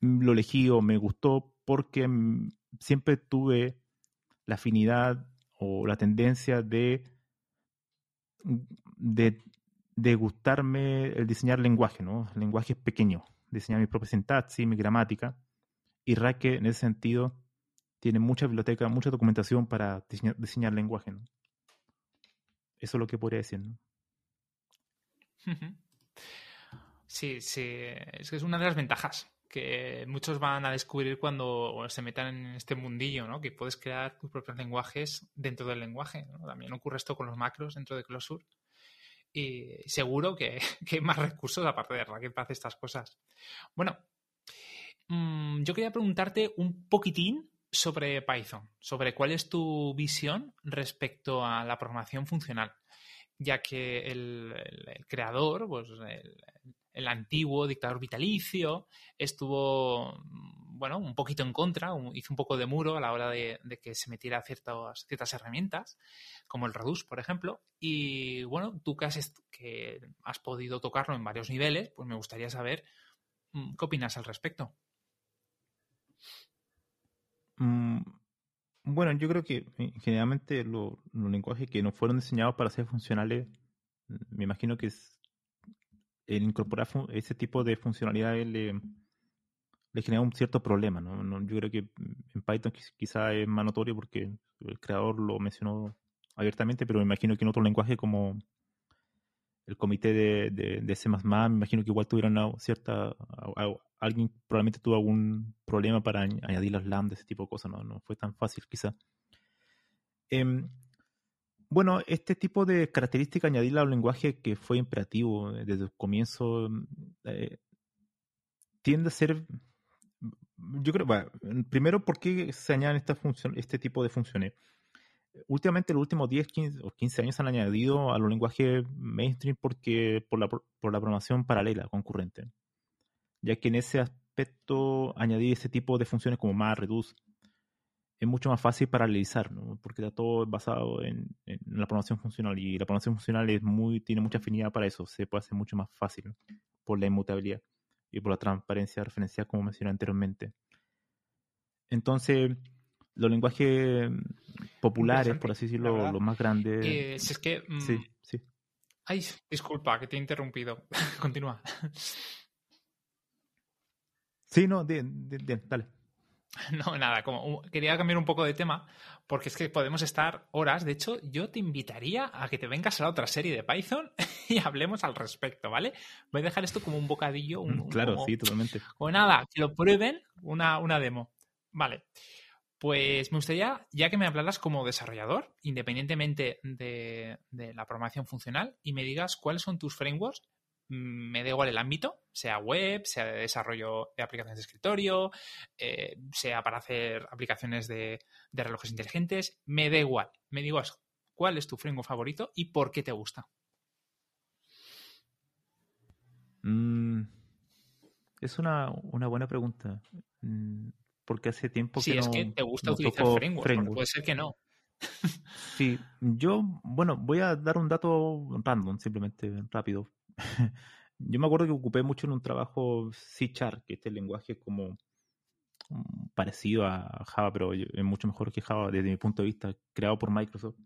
lo elegí o me gustó porque mm, siempre tuve la afinidad o la tendencia de, mm, de, gustarme el diseñar lenguaje, ¿no? Lenguajes pequeños, diseñar mi propia sintaxis, mi gramática. Y Racket en ese sentido tiene mucha biblioteca, mucha documentación para diseñar, lenguaje, ¿no? Eso es lo que podría decir. Sí, sí, es que es una de las ventajas que muchos van a descubrir cuando se metan en este mundillo, ¿no? Que puedes crear tus propios lenguajes dentro del lenguaje. También ocurre esto con los macros dentro de Closure. Y seguro que, hay más recursos aparte de Racket para hacer estas cosas. Bueno, mm, yo quería preguntarte un poquitín sobre Python, sobre cuál es tu visión respecto a la programación funcional, ya que el, creador, pues el, antiguo dictador vitalicio, estuvo, mm, bueno, un poquito en contra, hizo un poco de muro a la hora de, que se metiera ciertas, ciertas herramientas, como el Redux, por ejemplo. Y bueno, tú que has, que has podido tocarlo en varios niveles, pues me gustaría saber mm, qué opinas al respecto. Mm, bueno, yo creo que eh, generalmente los lenguajes que no fueron diseñados para ser funcionales, me imagino que es el incorporar ese tipo de funcionalidades le, genera un cierto problema. ¿no? Yo creo que en Python quizá es más notorio porque el creador lo mencionó abiertamente, pero me imagino que en otro lenguaje como el comité de, de, C++, me imagino que igual tuvieran cierta, alguien probablemente tuvo algún problema para añadir las lambdas, ese tipo de cosas, no, fue tan fácil quizá. Em, bueno, este tipo de característica añadirla a un lenguaje que fue imperativo desde el comienzo eh, tiende a ser, yo creo, bueno, primero, ¿por qué se añaden esta función, este tipo de funciones? Últimamente, los últimos 10 15, o 15 años han añadido a los lenguajes mainstream porque, por la programación paralela, concurrente. Ya que en ese aspecto, añadir ese tipo de funciones como más, reduce, es mucho más fácil paralelizar, ¿no? porque está todo basado en, la programación funcional y la programación funcional es muy, tiene mucha afinidad para eso, se puede hacer mucho más fácil por la inmutabilidad y por la transparencia referencial como mencioné anteriormente. Entonces, los lenguajes populares, por así decirlo, los más grandes. Eh, si es que. Mm, sí, sí. Ay, disculpa que te he interrumpido. Continúa. Sí, no, dale. No, nada, como quería cambiar un poco de tema, porque es que podemos estar horas. De hecho, yo te invitaría a que te vengas a la otra serie de Python y hablemos al respecto, ¿vale? Voy a dejar esto como un bocadillo. Un, mm, claro, sí, totalmente. O nada, que lo prueben, una, una demo. Vale. Pues me gustaría, ya que me hablaras como desarrollador, independientemente de, de la programación funcional, y me digas cuáles son tus frameworks me da igual el ámbito, sea web, sea de desarrollo de aplicaciones de escritorio, eh, sea para hacer aplicaciones de, relojes inteligentes, me da igual. Me digo cuál es tu framework favorito y por qué te gusta. Mm, es una, buena pregunta. Mm, porque hace tiempo que. Sí, es que te gusta utilizar framework, puede ser que no. Sí, yo, bueno, voy a dar un dato random, simplemente rápido. Yo me acuerdo que ocupé mucho en un trabajo C Char, que este lenguaje como mm, parecido a Java, pero es mucho mejor que Java desde mi punto de vista, creado por Microsoft.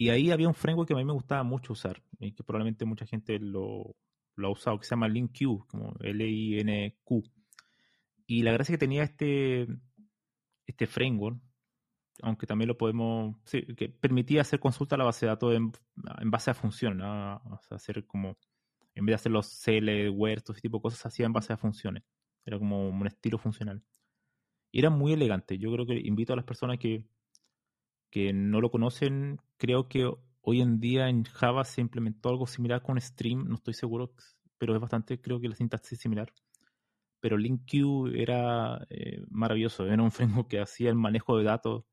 Y ahí había un framework que a mí me gustaba mucho usar, y que probablemente mucha gente lo, ha usado, que se llama LinQ, como L-I-N-Q. Y la gracia que tenía este, este framework, aunque también lo podemos, sí, que permitía hacer consulta a la base de datos en, base a funciones, hacer como en vez de hacer los CL, huertos, ese tipo cosas, hacía base a funciones. Era como un estilo funcional. Y era muy elegante. Yo creo que invito a las personas que, que no lo conocen. Creo que hoy en día en Java se implementó algo similar con Stream. No estoy seguro, pero es bastante, creo que la sintaxis es similar. Pero LinkQ era eh, maravilloso. Era un framework que hacía el manejo de datos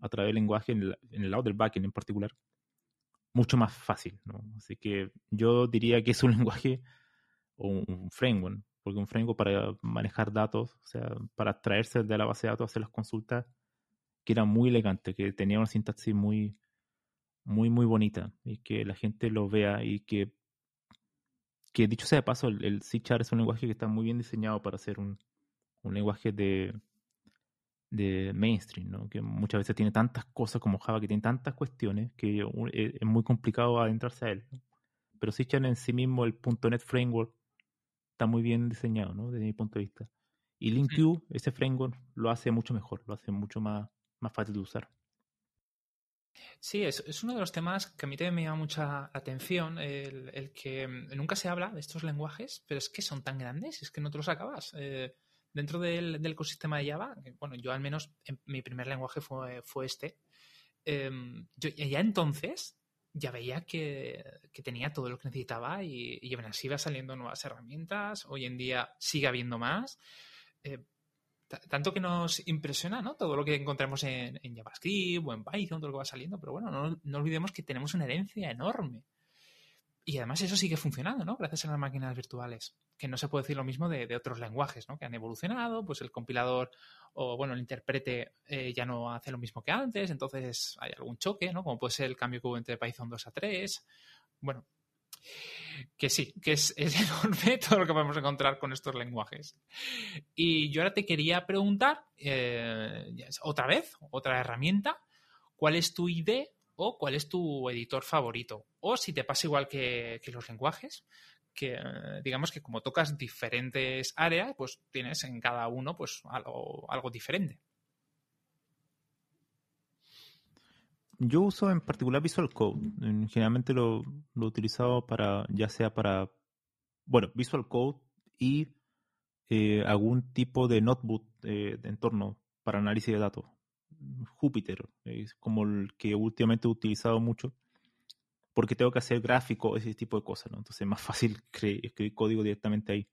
a través del lenguaje en el, en el lado del backend en particular mucho más fácil. ¿no? Así que yo diría que es un lenguaje o un framework, porque un framework para manejar datos, o sea, para traerse de la base de datos, hacer las consultas, que era muy elegante, que tenía una sintaxis muy, muy, muy bonita y que la gente lo vea y que, que dicho sea de paso, el, el C es un lenguaje que está muy bien diseñado para ser un, un lenguaje de, de mainstream, ¿no? que muchas veces tiene tantas cosas como Java, que tiene tantas cuestiones que eh, es muy complicado adentrarse a él. Pero si echan en sí mismo el .NET Framework está muy bien diseñado, ¿no? desde mi punto de vista. Y LinkU, ese framework, lo hace mucho mejor, lo hace mucho más, más fácil de usar. Sí, es, es, uno de los temas que a mí también me llama mucha atención, el, el, que nunca se habla de estos lenguajes, pero es que son tan grandes, es que no te los acabas. Eh, dentro del, ecosistema de Java, bueno, yo al menos mi primer lenguaje fue, fue este, em, yo ya entonces ya veía que, tenía todo lo que necesitaba y, y así iba saliendo nuevas herramientas, hoy en día sigue habiendo más. Eh, tanto que nos impresiona, ¿no? Todo lo que encontramos en, JavaScript o en Python, todo lo que va saliendo, pero bueno, no, no olvidemos que tenemos una herencia enorme. Y además eso sigue funcionando, ¿no? Gracias a las máquinas virtuales. Que no se puede decir lo mismo de, otros lenguajes, ¿no? Que han evolucionado, pues el compilador o, bueno, el intérprete eh, ya no hace lo mismo que antes, entonces hay algún choque, ¿no? Como puede ser el cambio que hubo entre Python 2 a 3. Bueno, que sí, que es, enorme todo lo que podemos encontrar con estos lenguajes. Y yo ahora te quería preguntar, eh, otra vez, otra herramienta, ¿cuál es tu idea o cuál es tu editor favorito. O si te pasa igual que, los lenguajes, que digamos que como tocas diferentes áreas, pues tienes en cada uno pues algo, algo diferente. Yo uso en particular Visual Code. Generalmente lo, lo he utilizado para, ya sea para, bueno, Visual Code y eh, algún tipo de notebook eh, de entorno para análisis de datos. Jupyter es como el que últimamente he utilizado mucho porque tengo que hacer gráficos, ese tipo de cosas, ¿no? Entonces es más fácil escribir código directamente ahí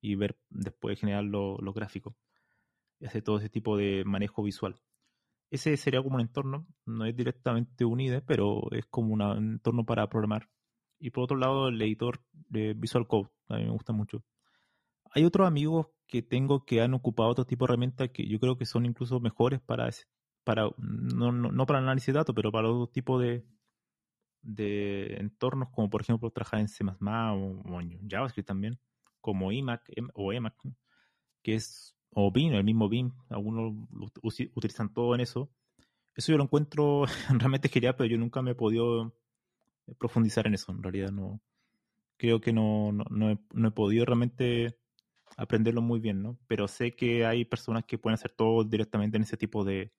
y ver después generar los gráficos y hacer todo ese tipo de manejo visual. Ese sería como un entorno, no es directamente un IDE, pero es como un entorno para programar. Y por otro lado, el editor de Visual Code, a mí me gusta mucho. Hay otros amigos que tengo que han ocupado otro tipo de herramientas que yo creo que son incluso mejores para, para no, no, no para análisis de datos, pero para otro tipo de, de entornos, como por ejemplo trabajar en C++ o, en JavaScript también, como Emac o Emac, que es, o BIM, el mismo BIM, algunos utilizan todo en eso. Eso yo lo encuentro realmente genial, pero yo nunca me he podido profundizar en eso, en realidad no, creo que no, no, he, podido realmente aprenderlo muy bien, ¿no? Pero sé que hay personas que pueden hacer todo directamente en ese tipo de,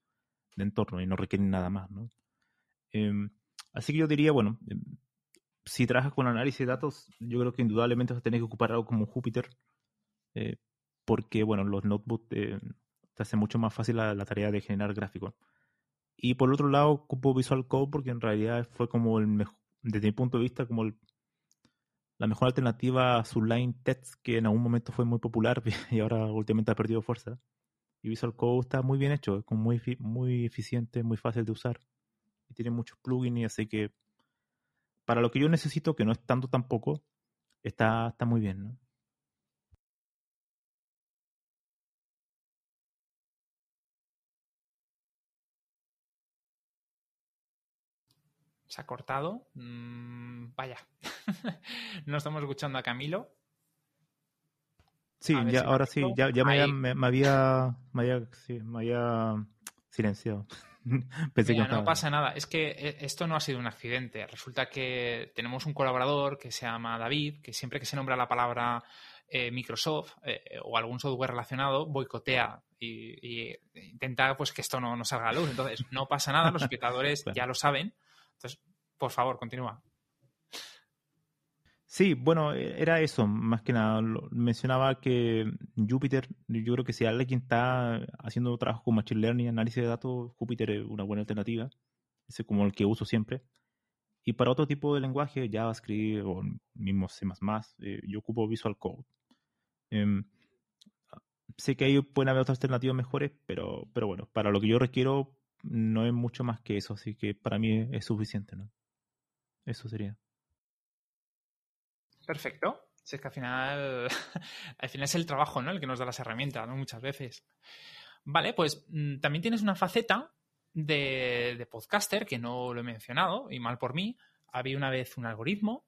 de entorno y no requieren nada más, ¿no? Em, Así que yo diría, bueno, em, si trabajas con análisis de datos, yo creo que indudablemente vas a tener que ocupar algo como Jupyter, eh, porque, bueno, los notebooks eh, te hacen mucho más fácil la, tarea de generar gráficos. Y por otro lado, ocupo Visual Code porque en realidad fue como el mejor, desde mi punto de vista, como la mejor alternativa a Sublime Text, que en algún momento fue muy popular y ahora últimamente ha perdido fuerza. Y Visual Code está muy bien hecho, es muy, muy eficiente, muy fácil de usar y tiene muchos plugins, así que para lo que yo necesito, que no es tanto tampoco, está, está muy bien, ¿no? Se ha cortado. Mm, vaya. no estamos escuchando a Camilo. Sí, ya, ahora sí, ya, ya me, había, me, había, sí, me había silenciado. no pasa nada. Es que eh, esto no ha sido un accidente. Resulta que tenemos un colaborador que se llama David, que siempre que se nombra la palabra eh, Microsoft eh, o algún software relacionado, boicotea y, intenta pues que esto no, no, salga a luz. Entonces, no pasa nada, los espectadores ya lo saben. Entonces, por favor, continúa. Sí, bueno, e, era eso, más que nada. mencionaba que Jupyter, yo creo que si alguien está haciendo trabajo con Machine Learning, análisis de datos, Jupyter es una buena alternativa. Es como el que uso siempre. Y para otro tipo de lenguaje, JavaScript o mismo C++, eh, yo ocupo Visual Code. Em, sé que ahí pueden haber otras alternativas mejores, pero, pero bueno, para lo que yo requiero no es mucho más que eso, así que para mí es suficiente, ¿no? Eso sería. Perfecto. Si es que al final, al final es el trabajo, ¿no? El que nos da las herramientas, ¿no? Muchas veces. Vale, pues mm, también tienes una faceta de, podcaster que no lo he mencionado, y mal por mí. Había una vez un algoritmo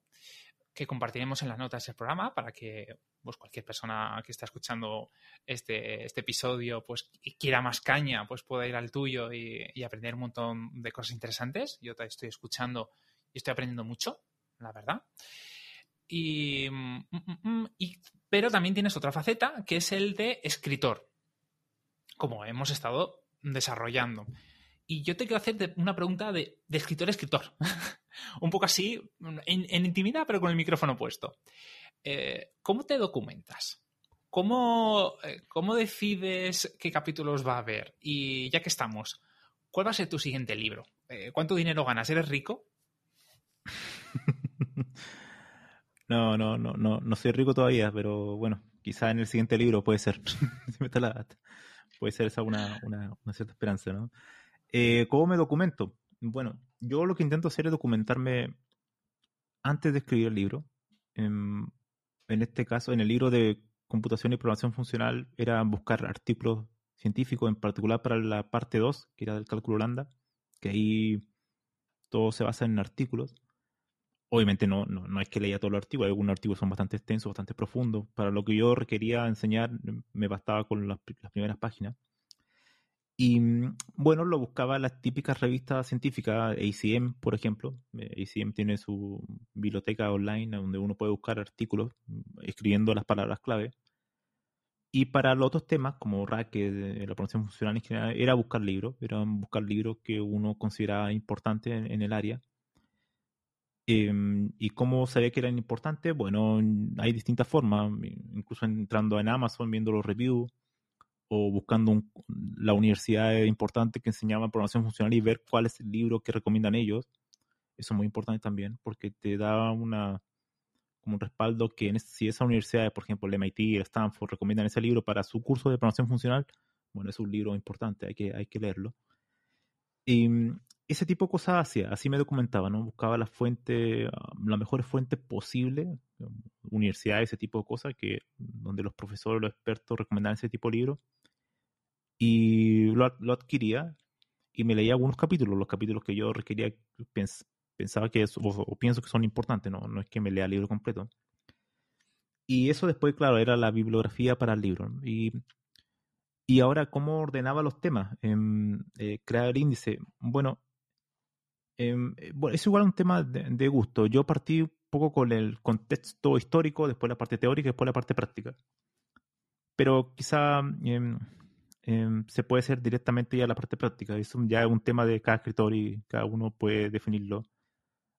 que compartiremos en las notas del programa para que pues, cualquier persona que está escuchando este, este episodio pues y quiera más caña, pues pueda ir al tuyo y, y, aprender un montón de cosas interesantes. Yo te estoy escuchando y estoy aprendiendo mucho, la verdad. Mm, mm, mm, y, pero también tienes otra faceta que es el de escritor, como hemos estado desarrollando. Y yo te quiero hacer una pregunta de, escritor a escritor. Un poco así, en, intimidad, pero con el micrófono puesto. Eh, ¿Cómo te documentas? ¿Cómo, eh, ¿Cómo decides qué capítulos va a haber? Y ya que estamos, ¿cuál va a ser tu siguiente libro? Eh, ¿Cuánto dinero ganas? ¿Eres rico? No, no, no, no, no soy rico todavía, pero bueno, quizá en el siguiente libro puede ser. puede ser esa una, una, cierta esperanza, ¿no? Eh, ¿Cómo me documento? Bueno, yo lo que intento hacer es documentarme antes de escribir el libro. En, en este caso, en el libro de computación y programación funcional, era buscar artículos científicos, en particular para la parte 2, que era del cálculo lambda, que ahí todo se basa en artículos. Obviamente no, no, no es que leía todos los artículos, algunos artículos son bastante extensos, bastante profundos. Para lo que yo requería enseñar, me bastaba con las, primeras páginas. Y bueno, lo buscaba las típicas revistas científicas, ACM, por ejemplo. ACM tiene su biblioteca online donde uno puede buscar artículos escribiendo las palabras clave. Y para los otros temas, como RAC, la pronunciación funcional en general, era buscar libros, era buscar libros que uno consideraba importantes en el área Em, ¿Y cómo sabía que eran importantes? Bueno, hay distintas formas, incluso entrando en Amazon, viendo los reviews o buscando la universidad importante que enseñaba programación funcional y ver cuál es el libro que recomiendan ellos. Eso es muy importante también porque te da una como un respaldo que si esa universidad, por ejemplo, el MIT, el Stanford, recomiendan ese libro para su curso de programación funcional, bueno, es un libro importante, hay que, hay que leerlo. Y ese tipo de cosas hacía, así me documentaba, ¿no? Buscaba las fuentes, um, las mejores fuentes posibles, um, universidades, ese tipo de cosas, que, donde los profesores, los expertos recomendaban ese tipo de libros. Y lo, adquiría y me leía algunos capítulos, los capítulos que yo requería, pensaba que, o, pienso que son importantes, ¿no? no es que me lea el libro completo. Y eso después, claro, era la bibliografía para el libro. Y y ahora, ¿cómo ordenaba los temas? Em, eh, crear el índice. Bueno, eh, bueno, es igual un tema de, gusto. Yo partí un poco con el contexto histórico, después la parte teórica y después la parte práctica. Pero quizá em, se puede hacer directamente ya la parte práctica. Es ya un tema de cada escritor y cada uno puede definirlo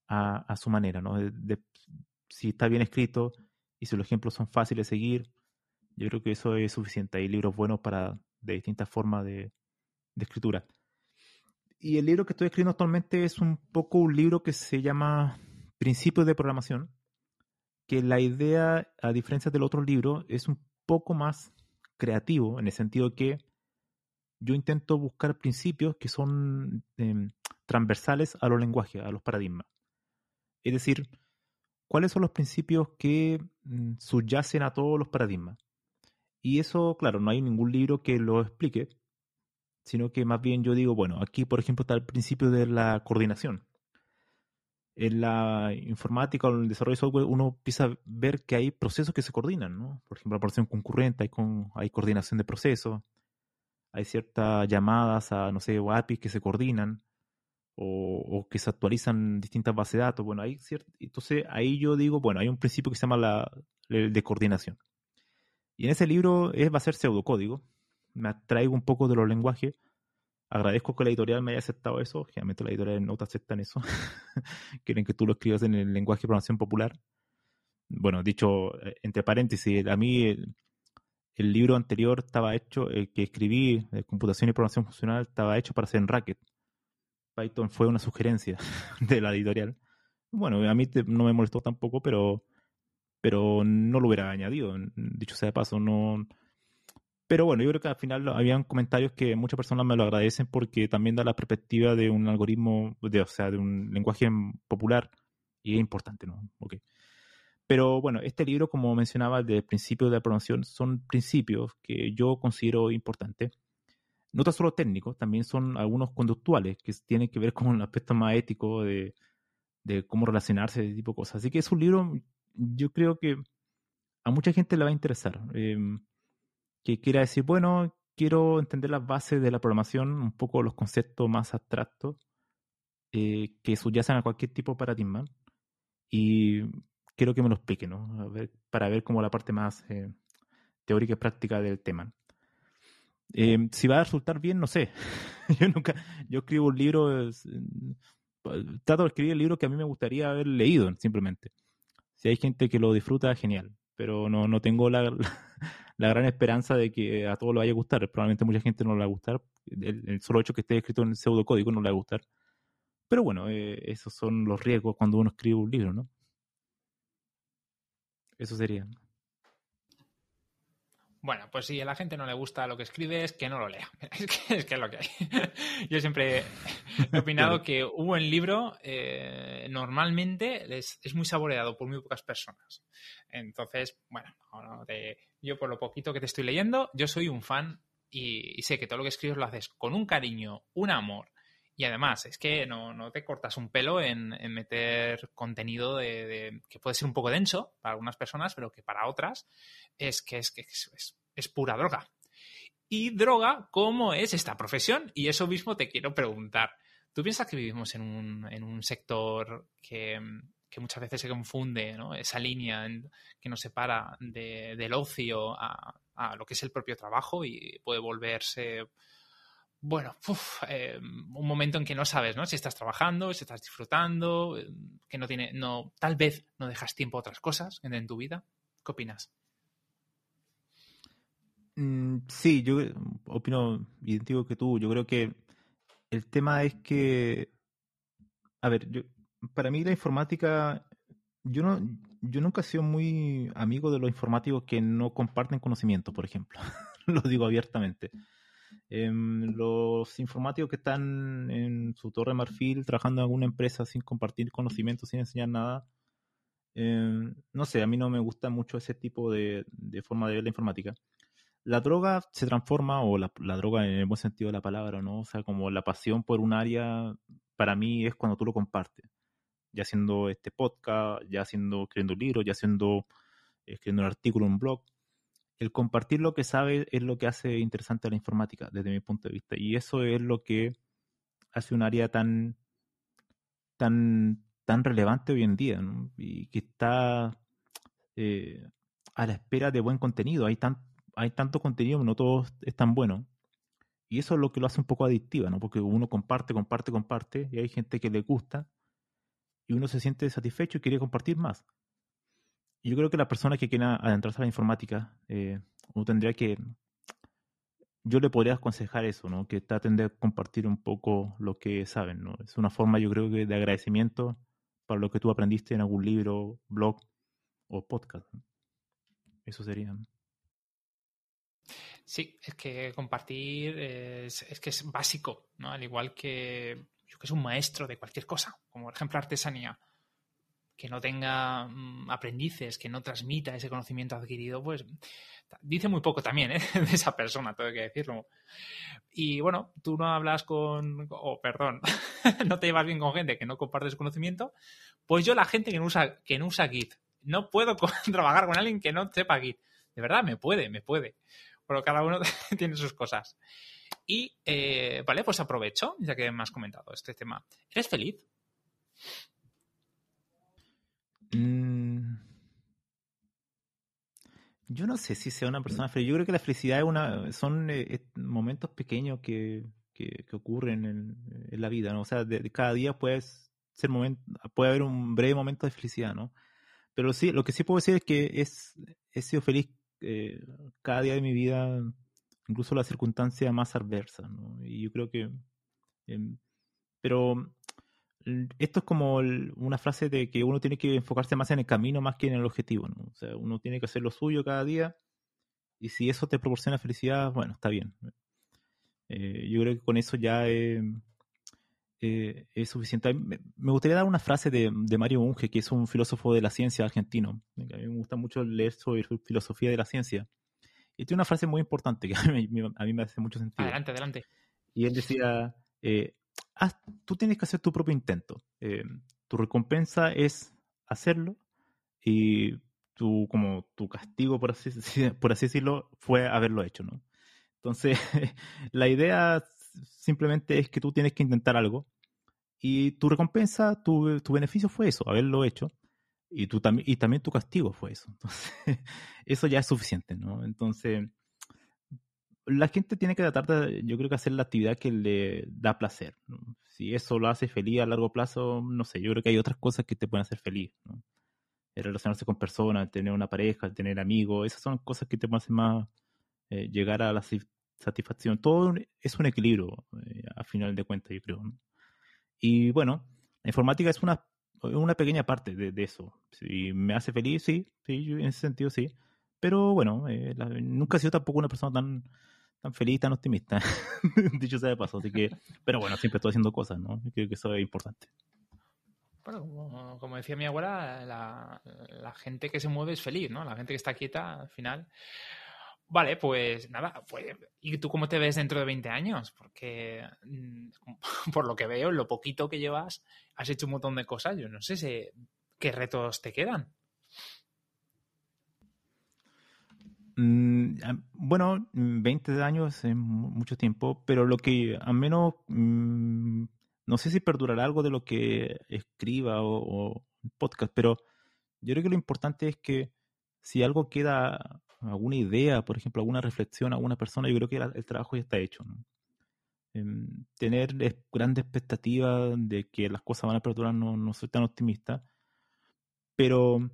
a, su manera, ¿no? si está bien escrito y si los ejemplos son fáciles de seguir yo creo que eso es suficiente. Hay libros buenos para de distintas formas de, escritura. Y el libro que estoy escribiendo actualmente es un poco un libro que se llama Principios de Programación, que la idea, a diferencia del otro libro, es un poco más creativo, en el sentido que yo intento buscar principios que son em, transversales a los lenguajes, a los paradigmas. Es decir, cuáles son los principios que mm, subyacen a todos los paradigmas. Y eso, claro, no hay ningún libro que lo explique, sino que más bien yo digo, bueno, aquí por ejemplo está el principio de la coordinación. En la informática o en el desarrollo de software uno empieza a ver que hay procesos que se coordinan, ¿no? Por ejemplo, la porción concurrente, hay, con, hay coordinación de procesos, hay ciertas llamadas a, no sé, APIs que se coordinan o, que se actualizan distintas bases de datos. Bueno, hay cierto, entonces ahí yo digo, bueno, hay un principio que se llama la, el de coordinación. Y en ese libro es, va a ser pseudocódigo. Me atraigo un poco de los lenguajes. Agradezco que la editorial me haya aceptado eso. Generalmente la editorial no te aceptan eso. Quieren que tú lo escribas en el lenguaje de programación popular. Bueno, dicho eh, entre paréntesis, a mí el, libro anterior estaba hecho, el que escribí de computación y programación funcional, estaba hecho para hacer en Racket. Python fue una sugerencia de la editorial. Bueno, a mí no me molestó tampoco, pero pero no lo hubiera añadido, dicho sea de paso, no... Pero bueno, yo creo que al final habían comentarios que muchas personas me lo agradecen porque también da la perspectiva de un algoritmo, de, o sea, de un lenguaje popular y es importante, ¿no? Okay. Pero bueno, este libro, como mencionaba, de principios de la programación, son principios que yo considero importantes. No tan solo técnicos, también son algunos conductuales que tienen que ver con un aspecto más ético de, de cómo relacionarse, ese tipo de cosas. Así que es un libro yo creo que a mucha gente le va a interesar. Em, que quiera decir, bueno, quiero entender las bases de la programación, un poco los conceptos más abstractos eh, que subyacen a cualquier tipo de paradigma. Y quiero que me lo explique, ¿no? para ver como la parte más eh, teórica y práctica del tema. Em, si va a resultar bien, no sé. yo nunca, yo escribo un libro, trato de escribir el libro que a mí me gustaría haber leído, simplemente si hay gente que lo disfruta, genial. Pero no, no tengo la, la, gran esperanza de que a todos lo vaya a gustar. Probablemente mucha gente no le va a gustar. El, solo hecho que esté escrito en pseudocódigo no le va a gustar. Pero bueno, eh, esos son los riesgos cuando uno escribe un libro, ¿no? Eso sería. Bueno, pues si a la gente no le gusta lo que escribes, que no lo lea. Es que es, que es lo que hay. Yo siempre he opinado que un buen libro eh, normalmente es, muy saboreado por muy pocas personas. Entonces, bueno, yo por lo poquito que te estoy leyendo, yo soy un fan y, sé que todo lo que escribes lo haces con un cariño, un amor. Y además, es que no, te cortas un pelo en, meter contenido de, que puede ser un poco denso para algunas personas, pero que para otras es que es, que es, pura droga. Y droga, ¿cómo es esta profesión? Y eso mismo te quiero preguntar. ¿Tú piensas que vivimos en un, sector que, muchas veces se confunde, esa línea que nos separa del ocio a, lo que es el propio trabajo y puede volverse bueno, eh, un momento en que no sabes, ¿no? Si estás trabajando, si estás disfrutando, eh, que no tiene, no, tal vez no dejas tiempo a otras cosas en, tu vida. ¿Qué opinas? Mm, sí, yo opino idéntico que tú. Yo creo que el tema es que, a ver, yo, para mí la informática, yo no, yo nunca he sido muy amigo de los informáticos que no comparten conocimiento, por ejemplo. Lo digo abiertamente. Em, los informáticos que están en su torre marfil trabajando en alguna empresa sin compartir conocimiento, sin enseñar nada, em, no sé, a mí no me gusta mucho ese tipo de, forma de ver la informática. La droga se transforma, o la, droga en el buen sentido de la palabra, ¿no? O sea, como la pasión por un área, para mí es cuando tú lo compartes. Ya haciendo este podcast, ya haciendo, escribiendo un libro, ya haciendo, escribiendo un artículo, un blog el compartir lo que sabe es lo que hace interesante a la informática, desde mi punto de vista. Y eso es lo que hace un área tan, tan, tan relevante hoy en día, y que está eh, a la espera de buen contenido. Hay, tan, hay tanto contenido, no todo es tan bueno. Y eso es lo que lo hace un poco adictiva, ¿no? Porque uno comparte, comparte, comparte, y hay gente que le gusta, y uno se siente satisfecho y quiere compartir más yo creo que la persona que quiera adentrarse a la informática, eh, uno tendría que, yo le podría aconsejar eso, ¿no? Que traten de compartir un poco lo que saben, ¿no? Es una forma, yo creo que de agradecimiento para lo que tú aprendiste en algún libro, blog o podcast. Eso sería. Sí, es que compartir es, que es básico, ¿no? Al igual que yo que es un maestro de cualquier cosa, como por ejemplo artesanía que no tenga mm, aprendices, que no transmita ese conocimiento adquirido, pues dice muy poco también ¿eh? de esa persona, tengo que decirlo. Y bueno, tú no hablas con, o perdón, no te llevas bien con gente que no compartes conocimiento, pues yo la gente que no usa, que no usa Git, no puedo trabajar con alguien que no sepa Git. De verdad, me puede, me puede. Pero cada uno tiene sus cosas. Y, eh, vale, pues aprovecho, ya que me has comentado este tema. ¿Eres feliz? Mm. Yo no sé si sea una persona feliz. Yo creo que la felicidad es una, son eh, momentos pequeños que, que, ocurren en, la vida, ¿no? O sea, de, cada día puede, ser momento, puede haber un breve momento de felicidad, ¿no? Pero sí, lo que sí puedo decir es que es, he sido feliz eh, cada día de mi vida, incluso la circunstancia más adversa, ¿no? Y yo creo que... Em, pero esto es como una frase de que uno tiene que enfocarse más en el camino más que en el objetivo, ¿no? O sea, uno tiene que hacer lo suyo cada día y si eso te proporciona felicidad, bueno, está bien. Eh, yo creo que con eso ya eh, es suficiente. Me, gustaría dar una frase de, Mario Unge, que es un filósofo de la ciencia argentino. A mí me gusta mucho leer sobre filosofía de la ciencia. Y tiene una frase muy importante que a mí, a mí me hace mucho sentido. Adelante, adelante. Y él decía, eh, tú tienes que hacer tu propio intento. Eh, tu recompensa es hacerlo y tu, como tu castigo, por así, por así decirlo, fue haberlo hecho, ¿no? Entonces, la idea simplemente es que tú tienes que intentar algo y tu recompensa, tu, tu beneficio fue eso, haberlo hecho. Y, tú, y también tu castigo fue eso. Entonces, eso ya es suficiente, ¿no? Entonces, la gente tiene que tratar de, yo creo que hacer la actividad que le da placer. Si eso lo hace feliz a largo plazo, no sé, yo creo que hay otras cosas que te pueden hacer feliz. ¿no? relacionarse con personas, tener una pareja, tener amigos, esas son cosas que te pueden hacer más eh, llegar a la satisfacción. Todo es un equilibrio, eh, a final de cuentas, yo creo. Y bueno, la informática es una, una pequeña parte de, eso. Si me hace feliz, sí, sí, en ese sentido sí. Pero bueno, eh, nunca he sido tampoco una persona tan tan feliz, tan optimista. Dicho sea de paso, así que, pero bueno, siempre estoy haciendo cosas, ¿no? Creo que eso es importante. Bueno, como, decía mi abuela, la, gente que se mueve es feliz, ¿no? La gente que está quieta, al final. Vale, pues nada, pues, ¿y tú cómo te ves dentro de 20 años? Porque mm, por lo que veo, lo poquito que llevas, has hecho un montón de cosas. Yo no sé qué retos te quedan. Mm, bueno, 20 años es mucho tiempo, pero lo que al menos mm, no sé si perdurará algo de lo que escriba o, podcast, pero yo creo que lo importante es que si algo queda, alguna idea, por ejemplo, alguna reflexión, alguna persona, yo creo que el, trabajo ya está hecho. Em, tener grandes expectativas de que las cosas van a perdurar no, no soy tan optimista. Pero,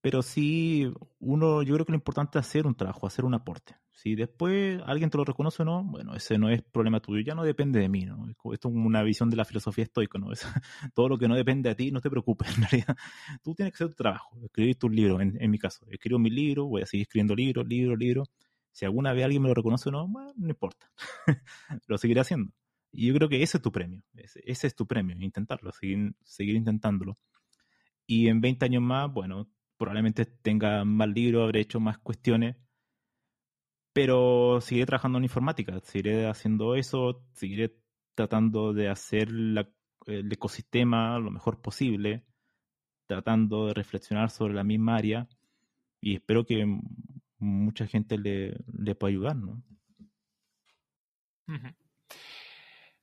pero sí, uno, yo creo que lo importante es hacer un trabajo, hacer un aporte. Si después alguien te lo reconoce o no, bueno, ese no es problema tuyo, ya no depende de mí, ¿no? Esto es una visión de la filosofía estoica, ¿no? Es, todo lo que no depende de ti, no te preocupes, en realidad. Tú tienes que hacer tu trabajo, escribir tus libros, en, en mi caso. Escribo mi libro, voy a seguir escribiendo libros, libros, libros. Si alguna vez alguien me lo reconoce o no, bueno, no importa. lo seguiré haciendo. Y yo creo que ese es tu premio, ese, ese es tu premio, intentarlo, seguir, seguir intentándolo. Y en 20 años más, bueno, probablemente tenga más libros, habré hecho más cuestiones, pero seguiré trabajando en informática, seguiré haciendo eso, seguiré tratando de hacer el ecosistema lo mejor posible, tratando de reflexionar sobre la misma área y espero que mucha gente le, pueda ayudar, ¿no?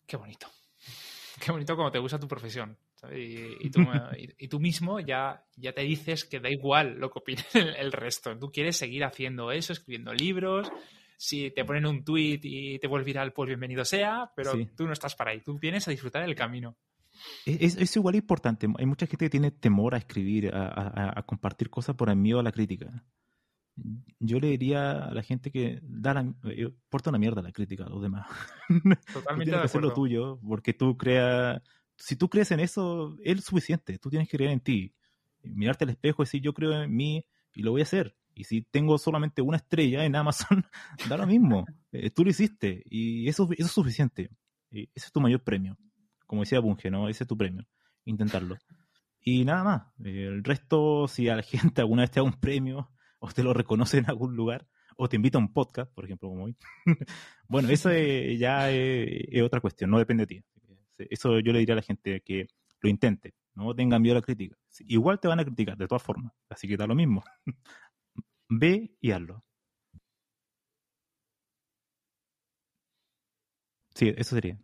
Qué bonito. Qué bonito como te gusta tu profesión. Y, tú, mismo ya, ya te dices que da igual lo que opine el, resto. Tú quieres seguir haciendo eso, escribiendo libros. Si te ponen un tweet y te vuelve viral, pues bienvenido sea, pero tú no estás para ahí. Tú vienes a disfrutar del camino. Es, igual importante. Hay mucha gente que tiene temor a escribir, a, compartir cosas por el miedo a la crítica. Yo le diría a la gente que da la, eh, porta una mierda la crítica a los demás. Totalmente. tienes que hacer lo tuyo, porque tú creas si tú crees en eso, es suficiente. Tú tienes que creer en ti. Mirarte al espejo y decir, yo creo en mí y lo voy a hacer. Y si tengo solamente una estrella en Amazon, da lo mismo. Eh, tú lo hiciste y eso, eso es suficiente. Y ese es tu mayor premio. Como decía Bunge, ¿no? Ese es tu premio. Intentarlo. Y nada más. el resto, si a la gente alguna vez te da un premio o te lo reconoce en algún lugar o te invita a un podcast, por ejemplo, como hoy. bueno, eso ya es, otra cuestión, no depende de ti. Eso yo le diría a la gente que lo intente, no tengan miedo a la crítica. Igual te van a criticar, de todas formas, así que da lo mismo. Ve y hazlo. Sí, eso sería.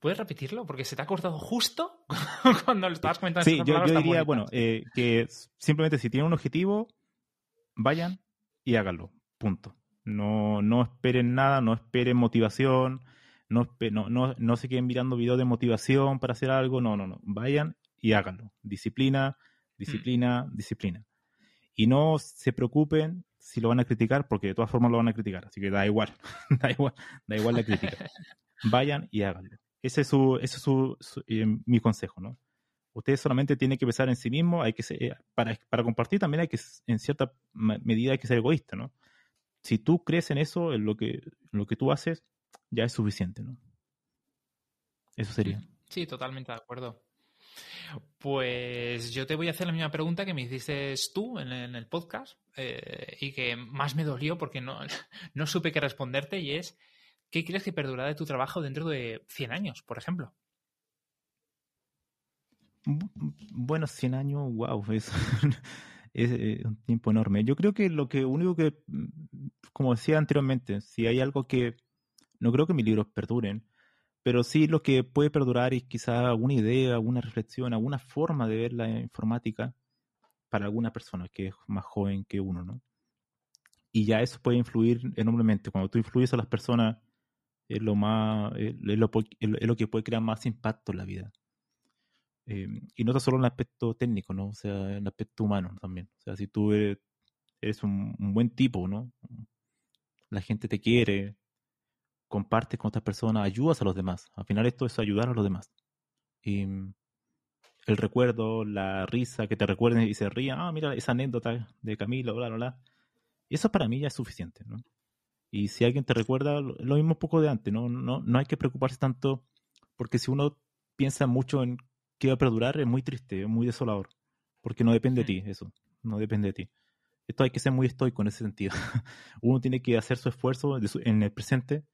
¿Puedes repetirlo? Porque se te ha cortado justo cuando lo estabas comentando. Sí, yo, diría, bueno, eh, que simplemente si tienen un objetivo, vayan y háganlo. Punto. No, no esperen nada, no esperen motivación, no, no, no, se queden mirando videos de motivación para hacer algo, no, no, no. Vayan y háganlo. Disciplina, disciplina, mm. disciplina. Y no se preocupen si lo van a criticar, porque de todas formas lo van a criticar, así que da igual, da igual, da igual la crítica. Vayan y háganlo. Ese es su, ese es su, eh, mi consejo, ¿no? Ustedes solamente tienen que pensar en sí mismos, hay que eh, para, para compartir también hay que, en cierta medida hay que ser egoísta, ¿no? Si tú crees en eso, en lo que, en lo que tú haces, ya es suficiente, ¿no? Eso sería. Sí, totalmente de acuerdo. Pues yo te voy a hacer la misma pregunta que me hiciste tú en, el podcast eh, y que más me dolió porque no, no supe qué responderte y es, ¿qué crees que perdurará de tu trabajo dentro de 100 años, por ejemplo? Bueno, 100 años, wow, es, es, un tiempo enorme. Yo creo que lo que único que, mm, como decía anteriormente, si hay algo que no creo que mis libros perduren, pero sí lo que puede perdurar es quizá alguna idea, alguna reflexión, alguna forma de ver la informática para alguna persona que es más joven que uno, ¿no? Y ya eso puede influir enormemente. Cuando tú influyes a las personas, es lo más, es lo, que puede crear más impacto en la vida. Eh, y no solo en el aspecto técnico, ¿no? O sea, en el aspecto humano también. O sea, si tú eres, un, un, buen tipo, ¿no? La gente te quiere, compartes con otras personas, ayudas a los demás. Al final esto es ayudar a los demás. Y mm, el recuerdo, la risa, que te recuerden y se rían, ah, mira esa anécdota de Camilo, bla, bla, bla. Eso para mí ya es suficiente, ¿no? Y si alguien te recuerda, lo mismo un poco de antes, ¿no? No, no hay que preocuparse tanto, porque si uno piensa mucho en qué va a perdurar, es muy triste, es muy desolador, porque no depende de ti, eso, no depende de ti. Esto hay que ser muy estoico en ese sentido. uno tiene que hacer su esfuerzo en el presente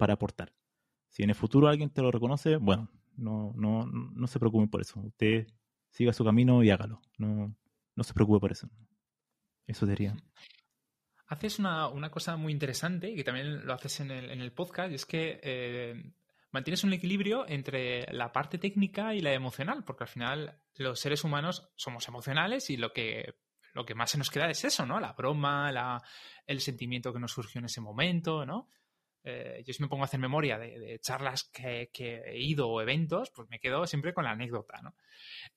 para aportar. Si en el futuro alguien te lo reconoce, bueno, no, no, no se preocupe por eso. Usted siga su camino y hágalo. No, no se preocupe por eso. Eso sería. Haces una, una cosa muy interesante, que también lo haces en el, en el podcast, y es que eh, mantienes un equilibrio entre la parte técnica y la emocional, porque al final los seres humanos somos emocionales y lo que, lo que más se nos queda es eso, ¿no? La broma, la, el sentimiento que nos surgió en ese momento, ¿no? Eh, yo si me pongo a hacer memoria de, charlas que, he ido o eventos, pues me quedo siempre con la anécdota, ¿no?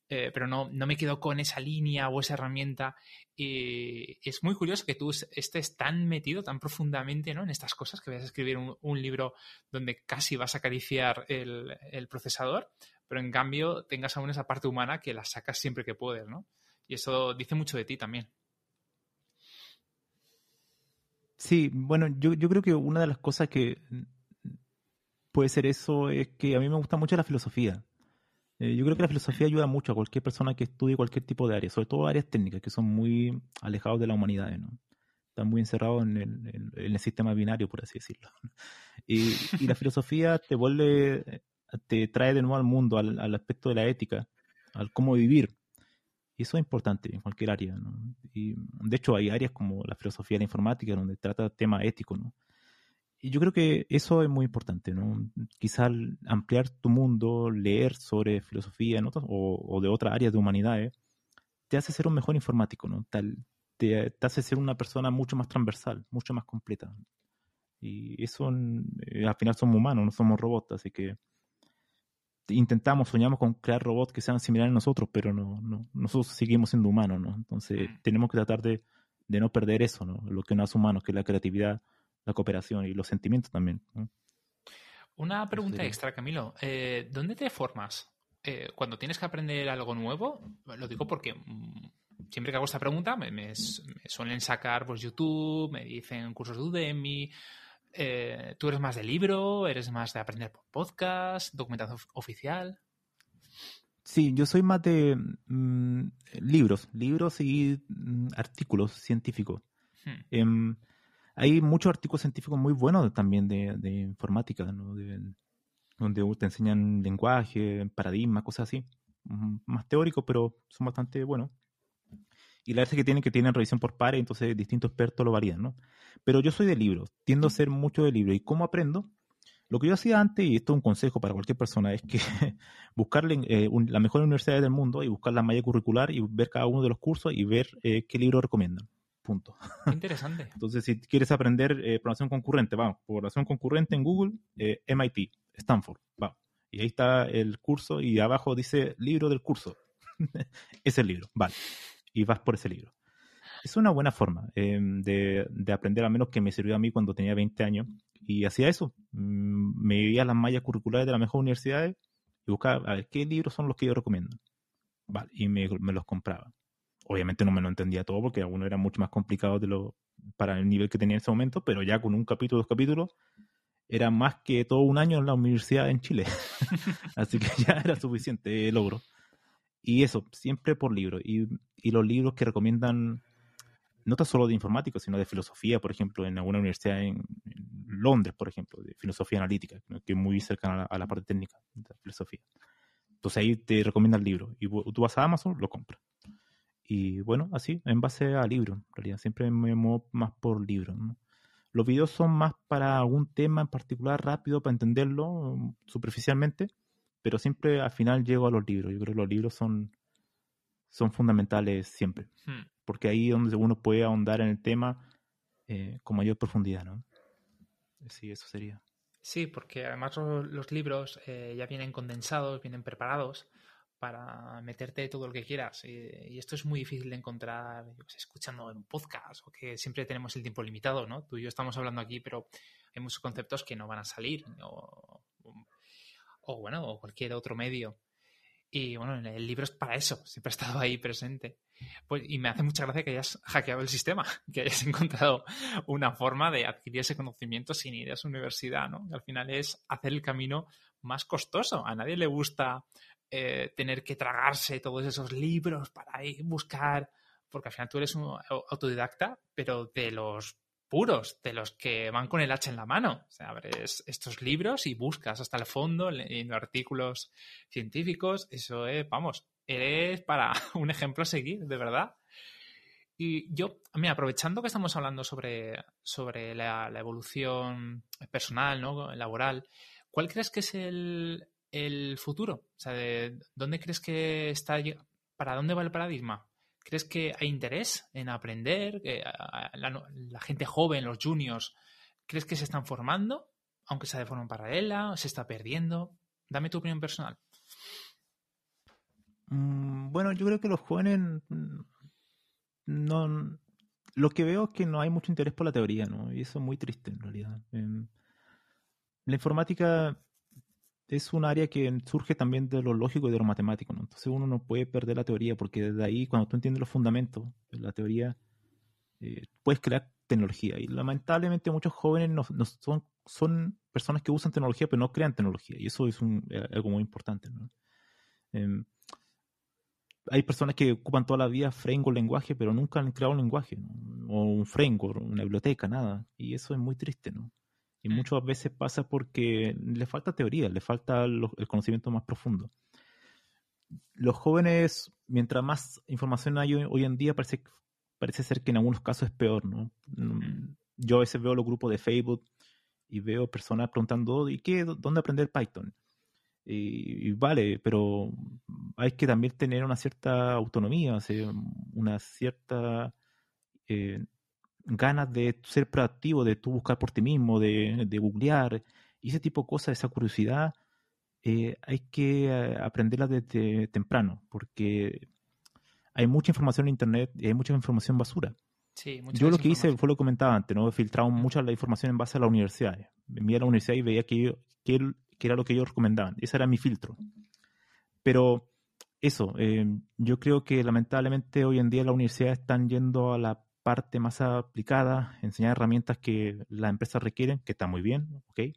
Eh, pero no, no, me quedo con esa línea o esa herramienta. Y es muy curioso que tú estés tan metido, tan profundamente ¿no? en estas cosas, que vayas a escribir un, libro donde casi vas a acariciar el, el, procesador, pero en cambio tengas aún esa parte humana que la sacas siempre que puedes, ¿no? Y eso dice mucho de ti también. Sí, bueno, yo, yo creo que una de las cosas que puede ser eso es que a mí me gusta mucho la filosofía. Eh, yo creo que la filosofía ayuda mucho a cualquier persona que estudie cualquier tipo de área, sobre todo áreas técnicas que son muy alejados de la humanidad, ¿no? Están muy encerrados en el, en el sistema binario, por así decirlo. Y, y, la filosofía te vuelve, te trae de nuevo al mundo, al, al aspecto de la ética, al cómo vivir. Y eso es importante en cualquier área. ¿no? Y de hecho, hay áreas como la filosofía de la informática donde trata temas éticos. ¿no? Y yo creo que eso es muy importante. ¿no? Quizás ampliar tu mundo, leer sobre filosofía o, de otras áreas de humanidades, te hace ser un mejor informático. ¿no? Tal, te, te, hace ser una persona mucho más transversal, mucho más completa. Y eso, eh, al final somos humanos, no somos robots, así que intentamos, soñamos con crear robots que sean similares a nosotros, pero no, no nosotros seguimos siendo humanos, ¿no? Entonces mm. tenemos que tratar de, de, no perder eso, ¿no? Lo que nos hace humanos, que es la creatividad, la cooperación y los sentimientos también. Una pregunta extra, Camilo. Eh, ¿Dónde te formas? Eh, cuando tienes que aprender algo nuevo, lo digo porque mm, siempre que hago esta pregunta me, me, suelen sacar pues, YouTube, me dicen cursos de Udemy, eh, ¿Tú eres más de libro? ¿Eres más de aprender por podcast? ¿Documentación oficial? Sí, yo soy más de mm, libros, libros y mm, artículos científicos. Hmm. Em, hay muchos artículos científicos muy buenos también de, informática, donde te enseñan lenguaje, paradigmas, cosas así. Más teóricos, pero son bastante buenos. Y la verdad es que tienen que tienen revisión por pares, entonces distintos expertos lo varían, ¿no? Pero yo soy de libros, tiendo a ser mucho de libros. ¿Y cómo aprendo? Lo que yo hacía antes, y esto es un consejo para cualquier persona, es que buscar eh, la mejor universidad del mundo y buscar la malla curricular y ver cada uno de los cursos y ver eh, qué libro recomiendan. Punto. Interesante. Entonces, si quieres aprender eh, programación concurrente, vamos, programación concurrente en Google, MIT, Stanford, vamos. Y ahí está el curso y abajo dice libro del curso. es el libro, vale y vas por ese libro. Es una buena forma em, de, de, aprender, al menos que me sirvió a mí cuando tenía 20 años. Y hacía eso. Mm, me iba a las mallas curriculares de las mejores universidades y buscaba a ver qué libros son los que yo recomiendo. Vale, y me, los compraba. Obviamente no me lo entendía todo porque algunos eran mucho más complicados de lo, para el nivel que tenía en ese momento, pero ya con un capítulo, dos capítulos, era más que todo un año en la universidad en Chile. Así que ya era suficiente logro. Y eso, siempre por libro. Y, los libros que recomiendan, no tan solo de informática, sino de filosofía, por ejemplo, en alguna universidad en, Londres, por ejemplo, de filosofía analítica, que es muy cercana a la, parte técnica de la filosofía. Entonces ahí te recomienda el libro. Y tú vas a Amazon, lo compras. Y bueno, así, en base a libro, en realidad. Siempre me muevo más por libro. Los videos son más para algún tema en particular, rápido, para entenderlo superficialmente pero siempre al final llego a los libros. Yo creo que los libros son, son fundamentales siempre, hmm. porque ahí es donde uno puede ahondar en el tema eh, con mayor profundidad, ¿no? Sí, eso sería. Sí, porque además los, libros eh, ya vienen condensados, vienen preparados para meterte todo lo que quieras. Y, esto es muy difícil de encontrar escuchando en un podcast o que siempre tenemos el tiempo limitado, ¿no? Tú y yo estamos hablando aquí, pero hay muchos conceptos que no van a salir o, o bueno, o cualquier otro medio. Y bueno, el libro es para eso, siempre ha estado ahí presente. Pues, y me hace mucha gracia que hayas hackeado el sistema, que hayas encontrado una forma de adquirir ese conocimiento sin ir a su universidad, ¿no? al final es hacer el camino más costoso. A nadie le gusta eh, tener que tragarse todos esos libros para ir buscar, porque al final tú eres un autodidacta, pero de los puros, de los que van con el hacha en la mano. O sea, abres estos libros y buscas hasta el fondo en artículos científicos. Eso es, vamos, eres para un ejemplo a seguir, de verdad. Y yo, mira, aprovechando que estamos hablando sobre, sobre la, evolución personal, ¿no? laboral, ¿cuál crees que es el, el futuro? O sea, ¿dónde crees que está, para dónde va el paradigma? ¿Crees que hay interés en aprender? La, gente joven, los juniors, ¿crees que se están formando? aunque sea de forma paralela, se está perdiendo. Dame tu opinión personal. Mm, bueno, yo creo que los jóvenes mm, no... Lo que veo es que no hay mucho interés por la teoría, ¿no? Y eso es muy triste en realidad. La informática es un área que surge también de lo lógico y de lo matemático, ¿no? Entonces uno no puede perder la teoría porque desde ahí, cuando tú entiendes los fundamentos de la teoría, eh, puedes crear tecnología. Y lamentablemente muchos jóvenes no, son, son personas que usan tecnología pero no crean tecnología. Y eso es eh, algo muy importante, ¿no? Em, hay personas que ocupan toda la vida framework lenguaje, pero nunca han creado un lenguaje, o un framework, una biblioteca, nada. Y eso es muy triste, ¿no? Y mm. muchas veces pasa porque le falta teoría, le falta el conocimiento más profundo. Los jóvenes, mientras más información hay hoy, en día, parece, parece ser que en algunos casos es peor, ¿no? Mm, yo a veces veo los grupos de Facebook y veo personas preguntando, ¿y qué? ¿Dónde aprender Python? Y, vale, pero hay que también tener una cierta autonomía, una cierta eh, ganas de ser proactivo, de tú buscar por ti mismo, de, de googlear, y ese tipo de cosas, esa curiosidad, eh, hay que eh, aprenderla desde temprano, porque hay mucha información en Internet y hay mucha información basura. Yo lo que hice fue lo que comentaba antes, ¿no? He filtrado mucha la información en base a la universidad. Me a la universidad y veía que, que que era lo que ellos recomendaban. Ese era mi filtro. Pero eso, eh, yo creo que lamentablemente hoy en día las universidades están yendo a la parte más aplicada, enseñar herramientas que las empresas requieren, que está muy bien, ¿ok?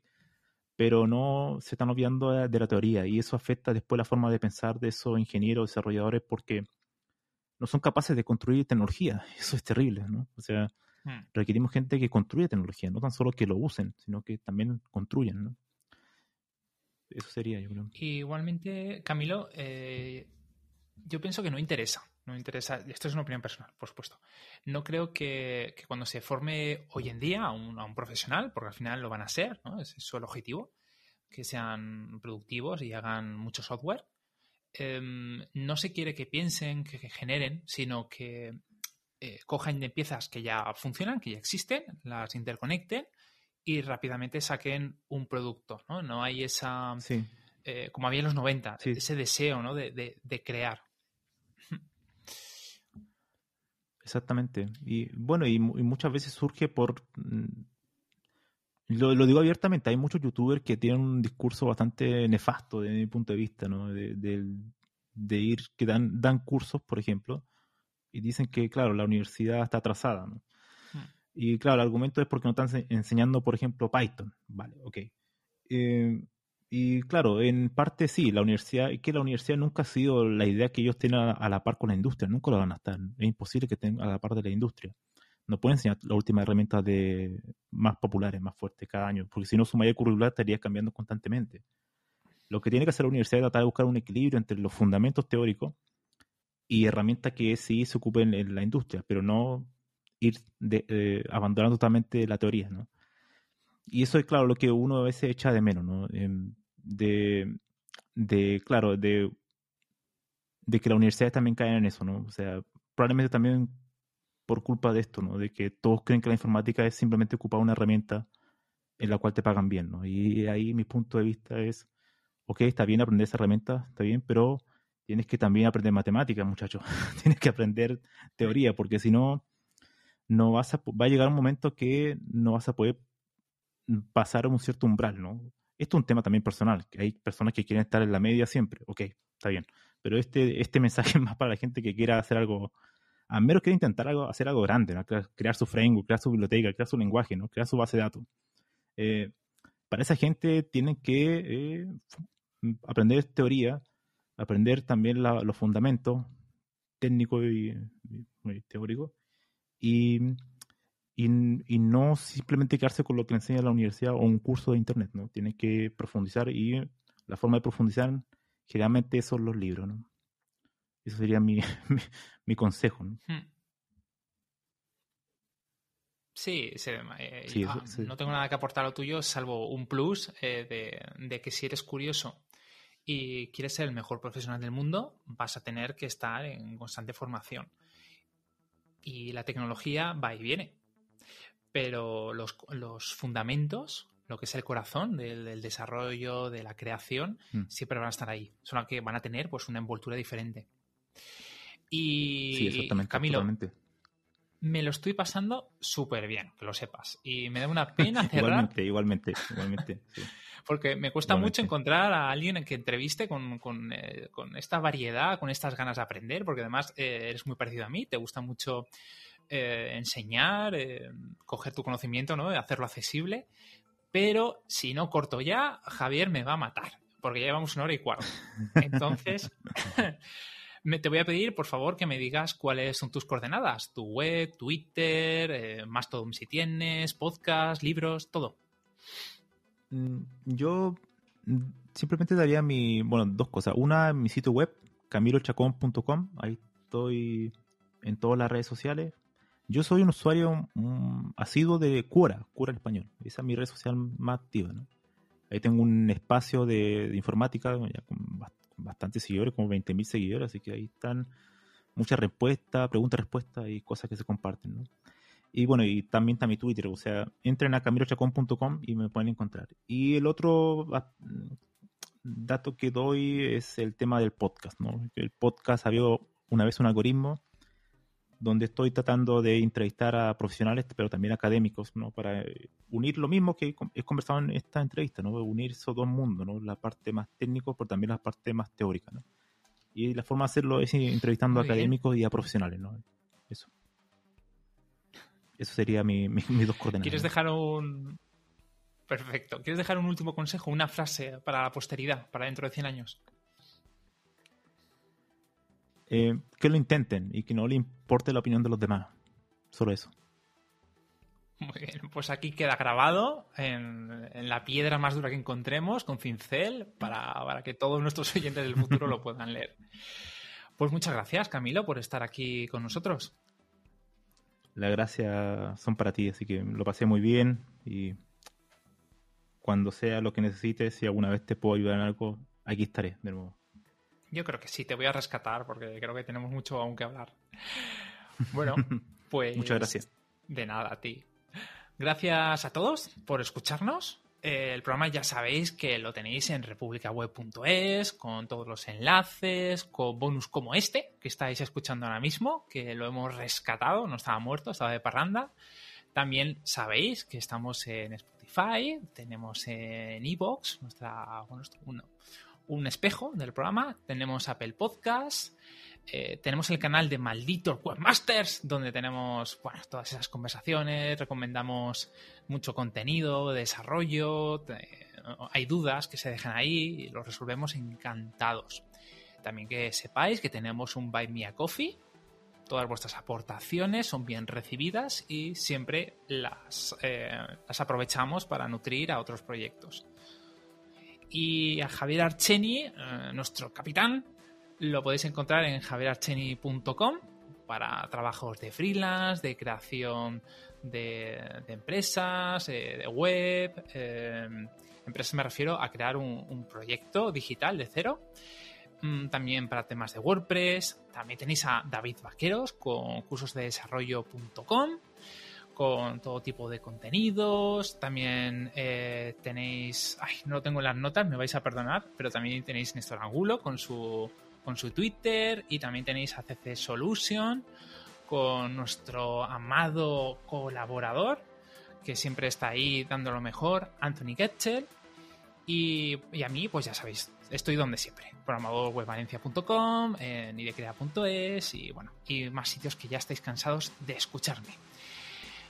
Pero no se están olvidando de la teoría y eso afecta después la forma de pensar de esos ingenieros, desarrolladores, porque no son capaces de construir tecnología. Eso es terrible, ¿no? O sea, hmm. requerimos gente que construya tecnología, no tan solo que lo usen, sino que también construyan, ¿no? Eso sería, yo creo. Igualmente, Camilo, eh, yo pienso que no interesa. No interesa. Esto es una opinión personal, por supuesto. No creo que, cuando se forme hoy en día a un, profesional, porque al final lo van a ser, ¿no? Ese es su objetivo, que sean productivos y hagan mucho software. Em, no se quiere que piensen, que, generen, sino que eh, cojan de piezas que ya funcionan, que ya existen, las interconecten y rápidamente saquen un producto, ¿no? No hay esa, eh, como había en los 90, ese deseo, ¿no? De, crear. Exactamente. Y bueno, y, muchas veces surge por... Mm, lo, digo abiertamente, hay muchos youtubers que tienen un discurso bastante nefasto desde mi punto de vista, ¿no? De, ir, que dan, dan cursos, por ejemplo, y dicen que, claro, la universidad está atrasada, ¿no? Y claro, el argumento es porque no están enseñando, por ejemplo, Python. Vale, ok. Eh, y claro, en parte sí, la universidad, es que la universidad nunca ha sido la idea que ellos tienen a, la par con la industria, nunca lo van a estar. Es imposible que estén a la par de la industria. No pueden enseñar las últimas herramientas de, más populares, más fuertes cada año, porque si no su malla curricular estaría cambiando constantemente. Lo que tiene que hacer la universidad es tratar de buscar un equilibrio entre los fundamentos teóricos y herramientas que sí se ocupen en la industria, pero no ir de, eh, abandonando totalmente la teoría, ¿no? Y eso es, claro, lo que uno a veces echa de menos, ¿no? Em, de, de, claro, de, de que las universidades también caen en eso, ¿no? O sea, probablemente también por culpa de esto, ¿no? De que todos creen que la informática es simplemente ocupar una herramienta en la cual te pagan bien, ¿no? Y ahí mi punto de vista es, ok, está bien aprender esa herramienta, está bien, pero tienes que también aprender matemáticas, muchachos. tienes que aprender teoría, porque si no, no vas a, va a llegar un momento que no vas a poder pasar un cierto umbral, ¿no? Esto es un tema también personal, que hay personas que quieren estar en la media siempre, ok, está bien, pero este, este mensaje es más para la gente que quiera hacer algo, a menos que intentar hacer algo grande, crear su framework, crear su biblioteca, crear su lenguaje, ¿no? crear su base de datos. Eh, para esa gente tienen que eh, aprender teoría, aprender también los fundamentos técnicos y, y teóricos, y, y, no simplemente quedarse con lo que le enseña la universidad o un curso de internet, ¿no? Tiene que profundizar y la forma de profundizar generalmente son los libros, ¿no? Eso sería mi, mi, consejo, ¿no? Hmm. Sí, eh, ah, no tengo nada que aportar a lo tuyo, salvo un plus eh, de, de, que si eres curioso y quieres ser el mejor profesional del mundo, vas a tener que estar en constante formación y la tecnología va y viene. Pero los, fundamentos lo que es el corazón del, del desarrollo, de la creación, Mm. siempre van a estar ahí. Solo que van a tener pues una envoltura diferente. Y Sí, exactamente. Camilo, totalmente. me lo estoy pasando súper bien, que lo sepas. Y me da una pena cerrar Igualmente, igualmente, igualmente. sí. porque me cuesta Igualmente. mucho encontrar a alguien que entreviste con, con, eh, con esta variedad, con estas ganas de aprender, porque además eh, eres muy parecido a mí, te gusta mucho eh, enseñar, eh, coger tu conocimiento, ¿no? hacerlo accesible. Pero si no corto ya, Javier me va a matar, porque ya llevamos una hora y cuarto. Entonces, me, te voy a pedir, por favor, que me digas cuáles son tus coordenadas, tu web, Twitter, eh, Mastodon si tienes, podcast, libros, todo. Mm, Yo simplemente daría mi, bueno, dos cosas. Una, mi sitio web, camilochacón.com. Ahí estoy en todas las redes sociales. Yo soy un usuario mm, asiduo de Cura, Cura en español. Esa es mi red social más activa, ¿no? Ahí tengo un espacio de, de informática ya con bast- bastantes seguidores, como 20.000 seguidores, así que ahí están muchas respuestas, preguntas, respuestas y cosas que se comparten, ¿no? Y bueno, y también está mi Twitter, o sea, entren a camilochacón.com y me pueden encontrar. Y el otro ah, dato que doy es el tema del podcast, ¿no? El podcast había una vez un algoritmo donde estoy tratando de entrevistar a profesionales, pero también académicos, ¿no? Para eh, unir lo mismo que he conversado en esta entrevista, ¿no? Unir esos dos mundos, ¿no? La parte más técnica, pero también la parte más teórica, ¿no? Y la forma de hacerlo es entrevistando Muy a bien. académicos y a profesionales, ¿no? Eso. Eso sería mi, mi- mis dos coordenadas. ¿Quieres dejar un... Perfecto. ¿Quieres dejar un último consejo, una frase para la posteridad, para dentro de 100 años? Eh, que lo intenten y que no le importe la opinión de los demás. Solo eso. Muy bien, pues aquí queda grabado en, en la piedra más dura que encontremos, con cincel, para, para que todos nuestros oyentes del futuro lo puedan leer. Pues muchas gracias, Camilo, por estar aquí con nosotros. Las gracias son para ti, así que lo pasé muy bien y cuando sea lo que necesites, si alguna vez te puedo ayudar en algo, aquí estaré de nuevo. Yo creo que sí, te voy a rescatar porque creo que tenemos mucho aún que hablar. Bueno, pues... Muchas gracias. De nada, a ti. Gracias a todos por escucharnos. Eh, el programa ya sabéis que lo tenéis en republicaweb.es, con todos los enlaces, con bonus como este que estáis escuchando ahora mismo, que lo hemos rescatado, no estaba muerto, estaba de parranda. También sabéis que estamos en Spotify, tenemos en Evox, nuestra, bueno, esto- un, espejo del programa, tenemos Apple Podcasts, eh, tenemos el canal de Malditos Webmasters, donde tenemos todas esas conversaciones, recomendamos mucho contenido, desarrollo, hay dudas que se dejan ahí y los resolvemos encantados. También que sepáis que tenemos un Buy Me a Coffee, todas vuestras aportaciones son bien recibidas y siempre las, eh, las aprovechamos para nutrir a otros proyectos. Y a Javier Archeni, eh, nuestro capitán, lo podéis encontrar en javierarcheni.com para trabajos de freelance, de creación de, empresas, eh, de web. eh, empresas me refiero a crear un, un proyecto digital de cero. Mm, También para temas de WordPress. También tenéis a David Vaqueros con cursosdedesarrollo.com con todo tipo de contenidos. También eh, tenéis, ay, no lo tengo en las notas, me vais a perdonar, pero también tenéis Néstor Angulo con su, con su Twitter y también tenéis a CC Solution con nuestro amado colaborador que siempre está ahí dando lo mejor, Anthony Getchell. Y, y a mí, pues ya sabéis, estoy donde siempre. Programadorwebvalencia.com, en idecrea.es y bueno, y más sitios que ya estáis cansados de escucharme.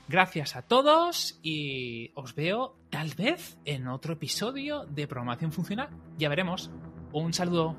Gracias a todos y os veo tal vez en otro episodio de Programación Funcional. Ya veremos. Un saludo.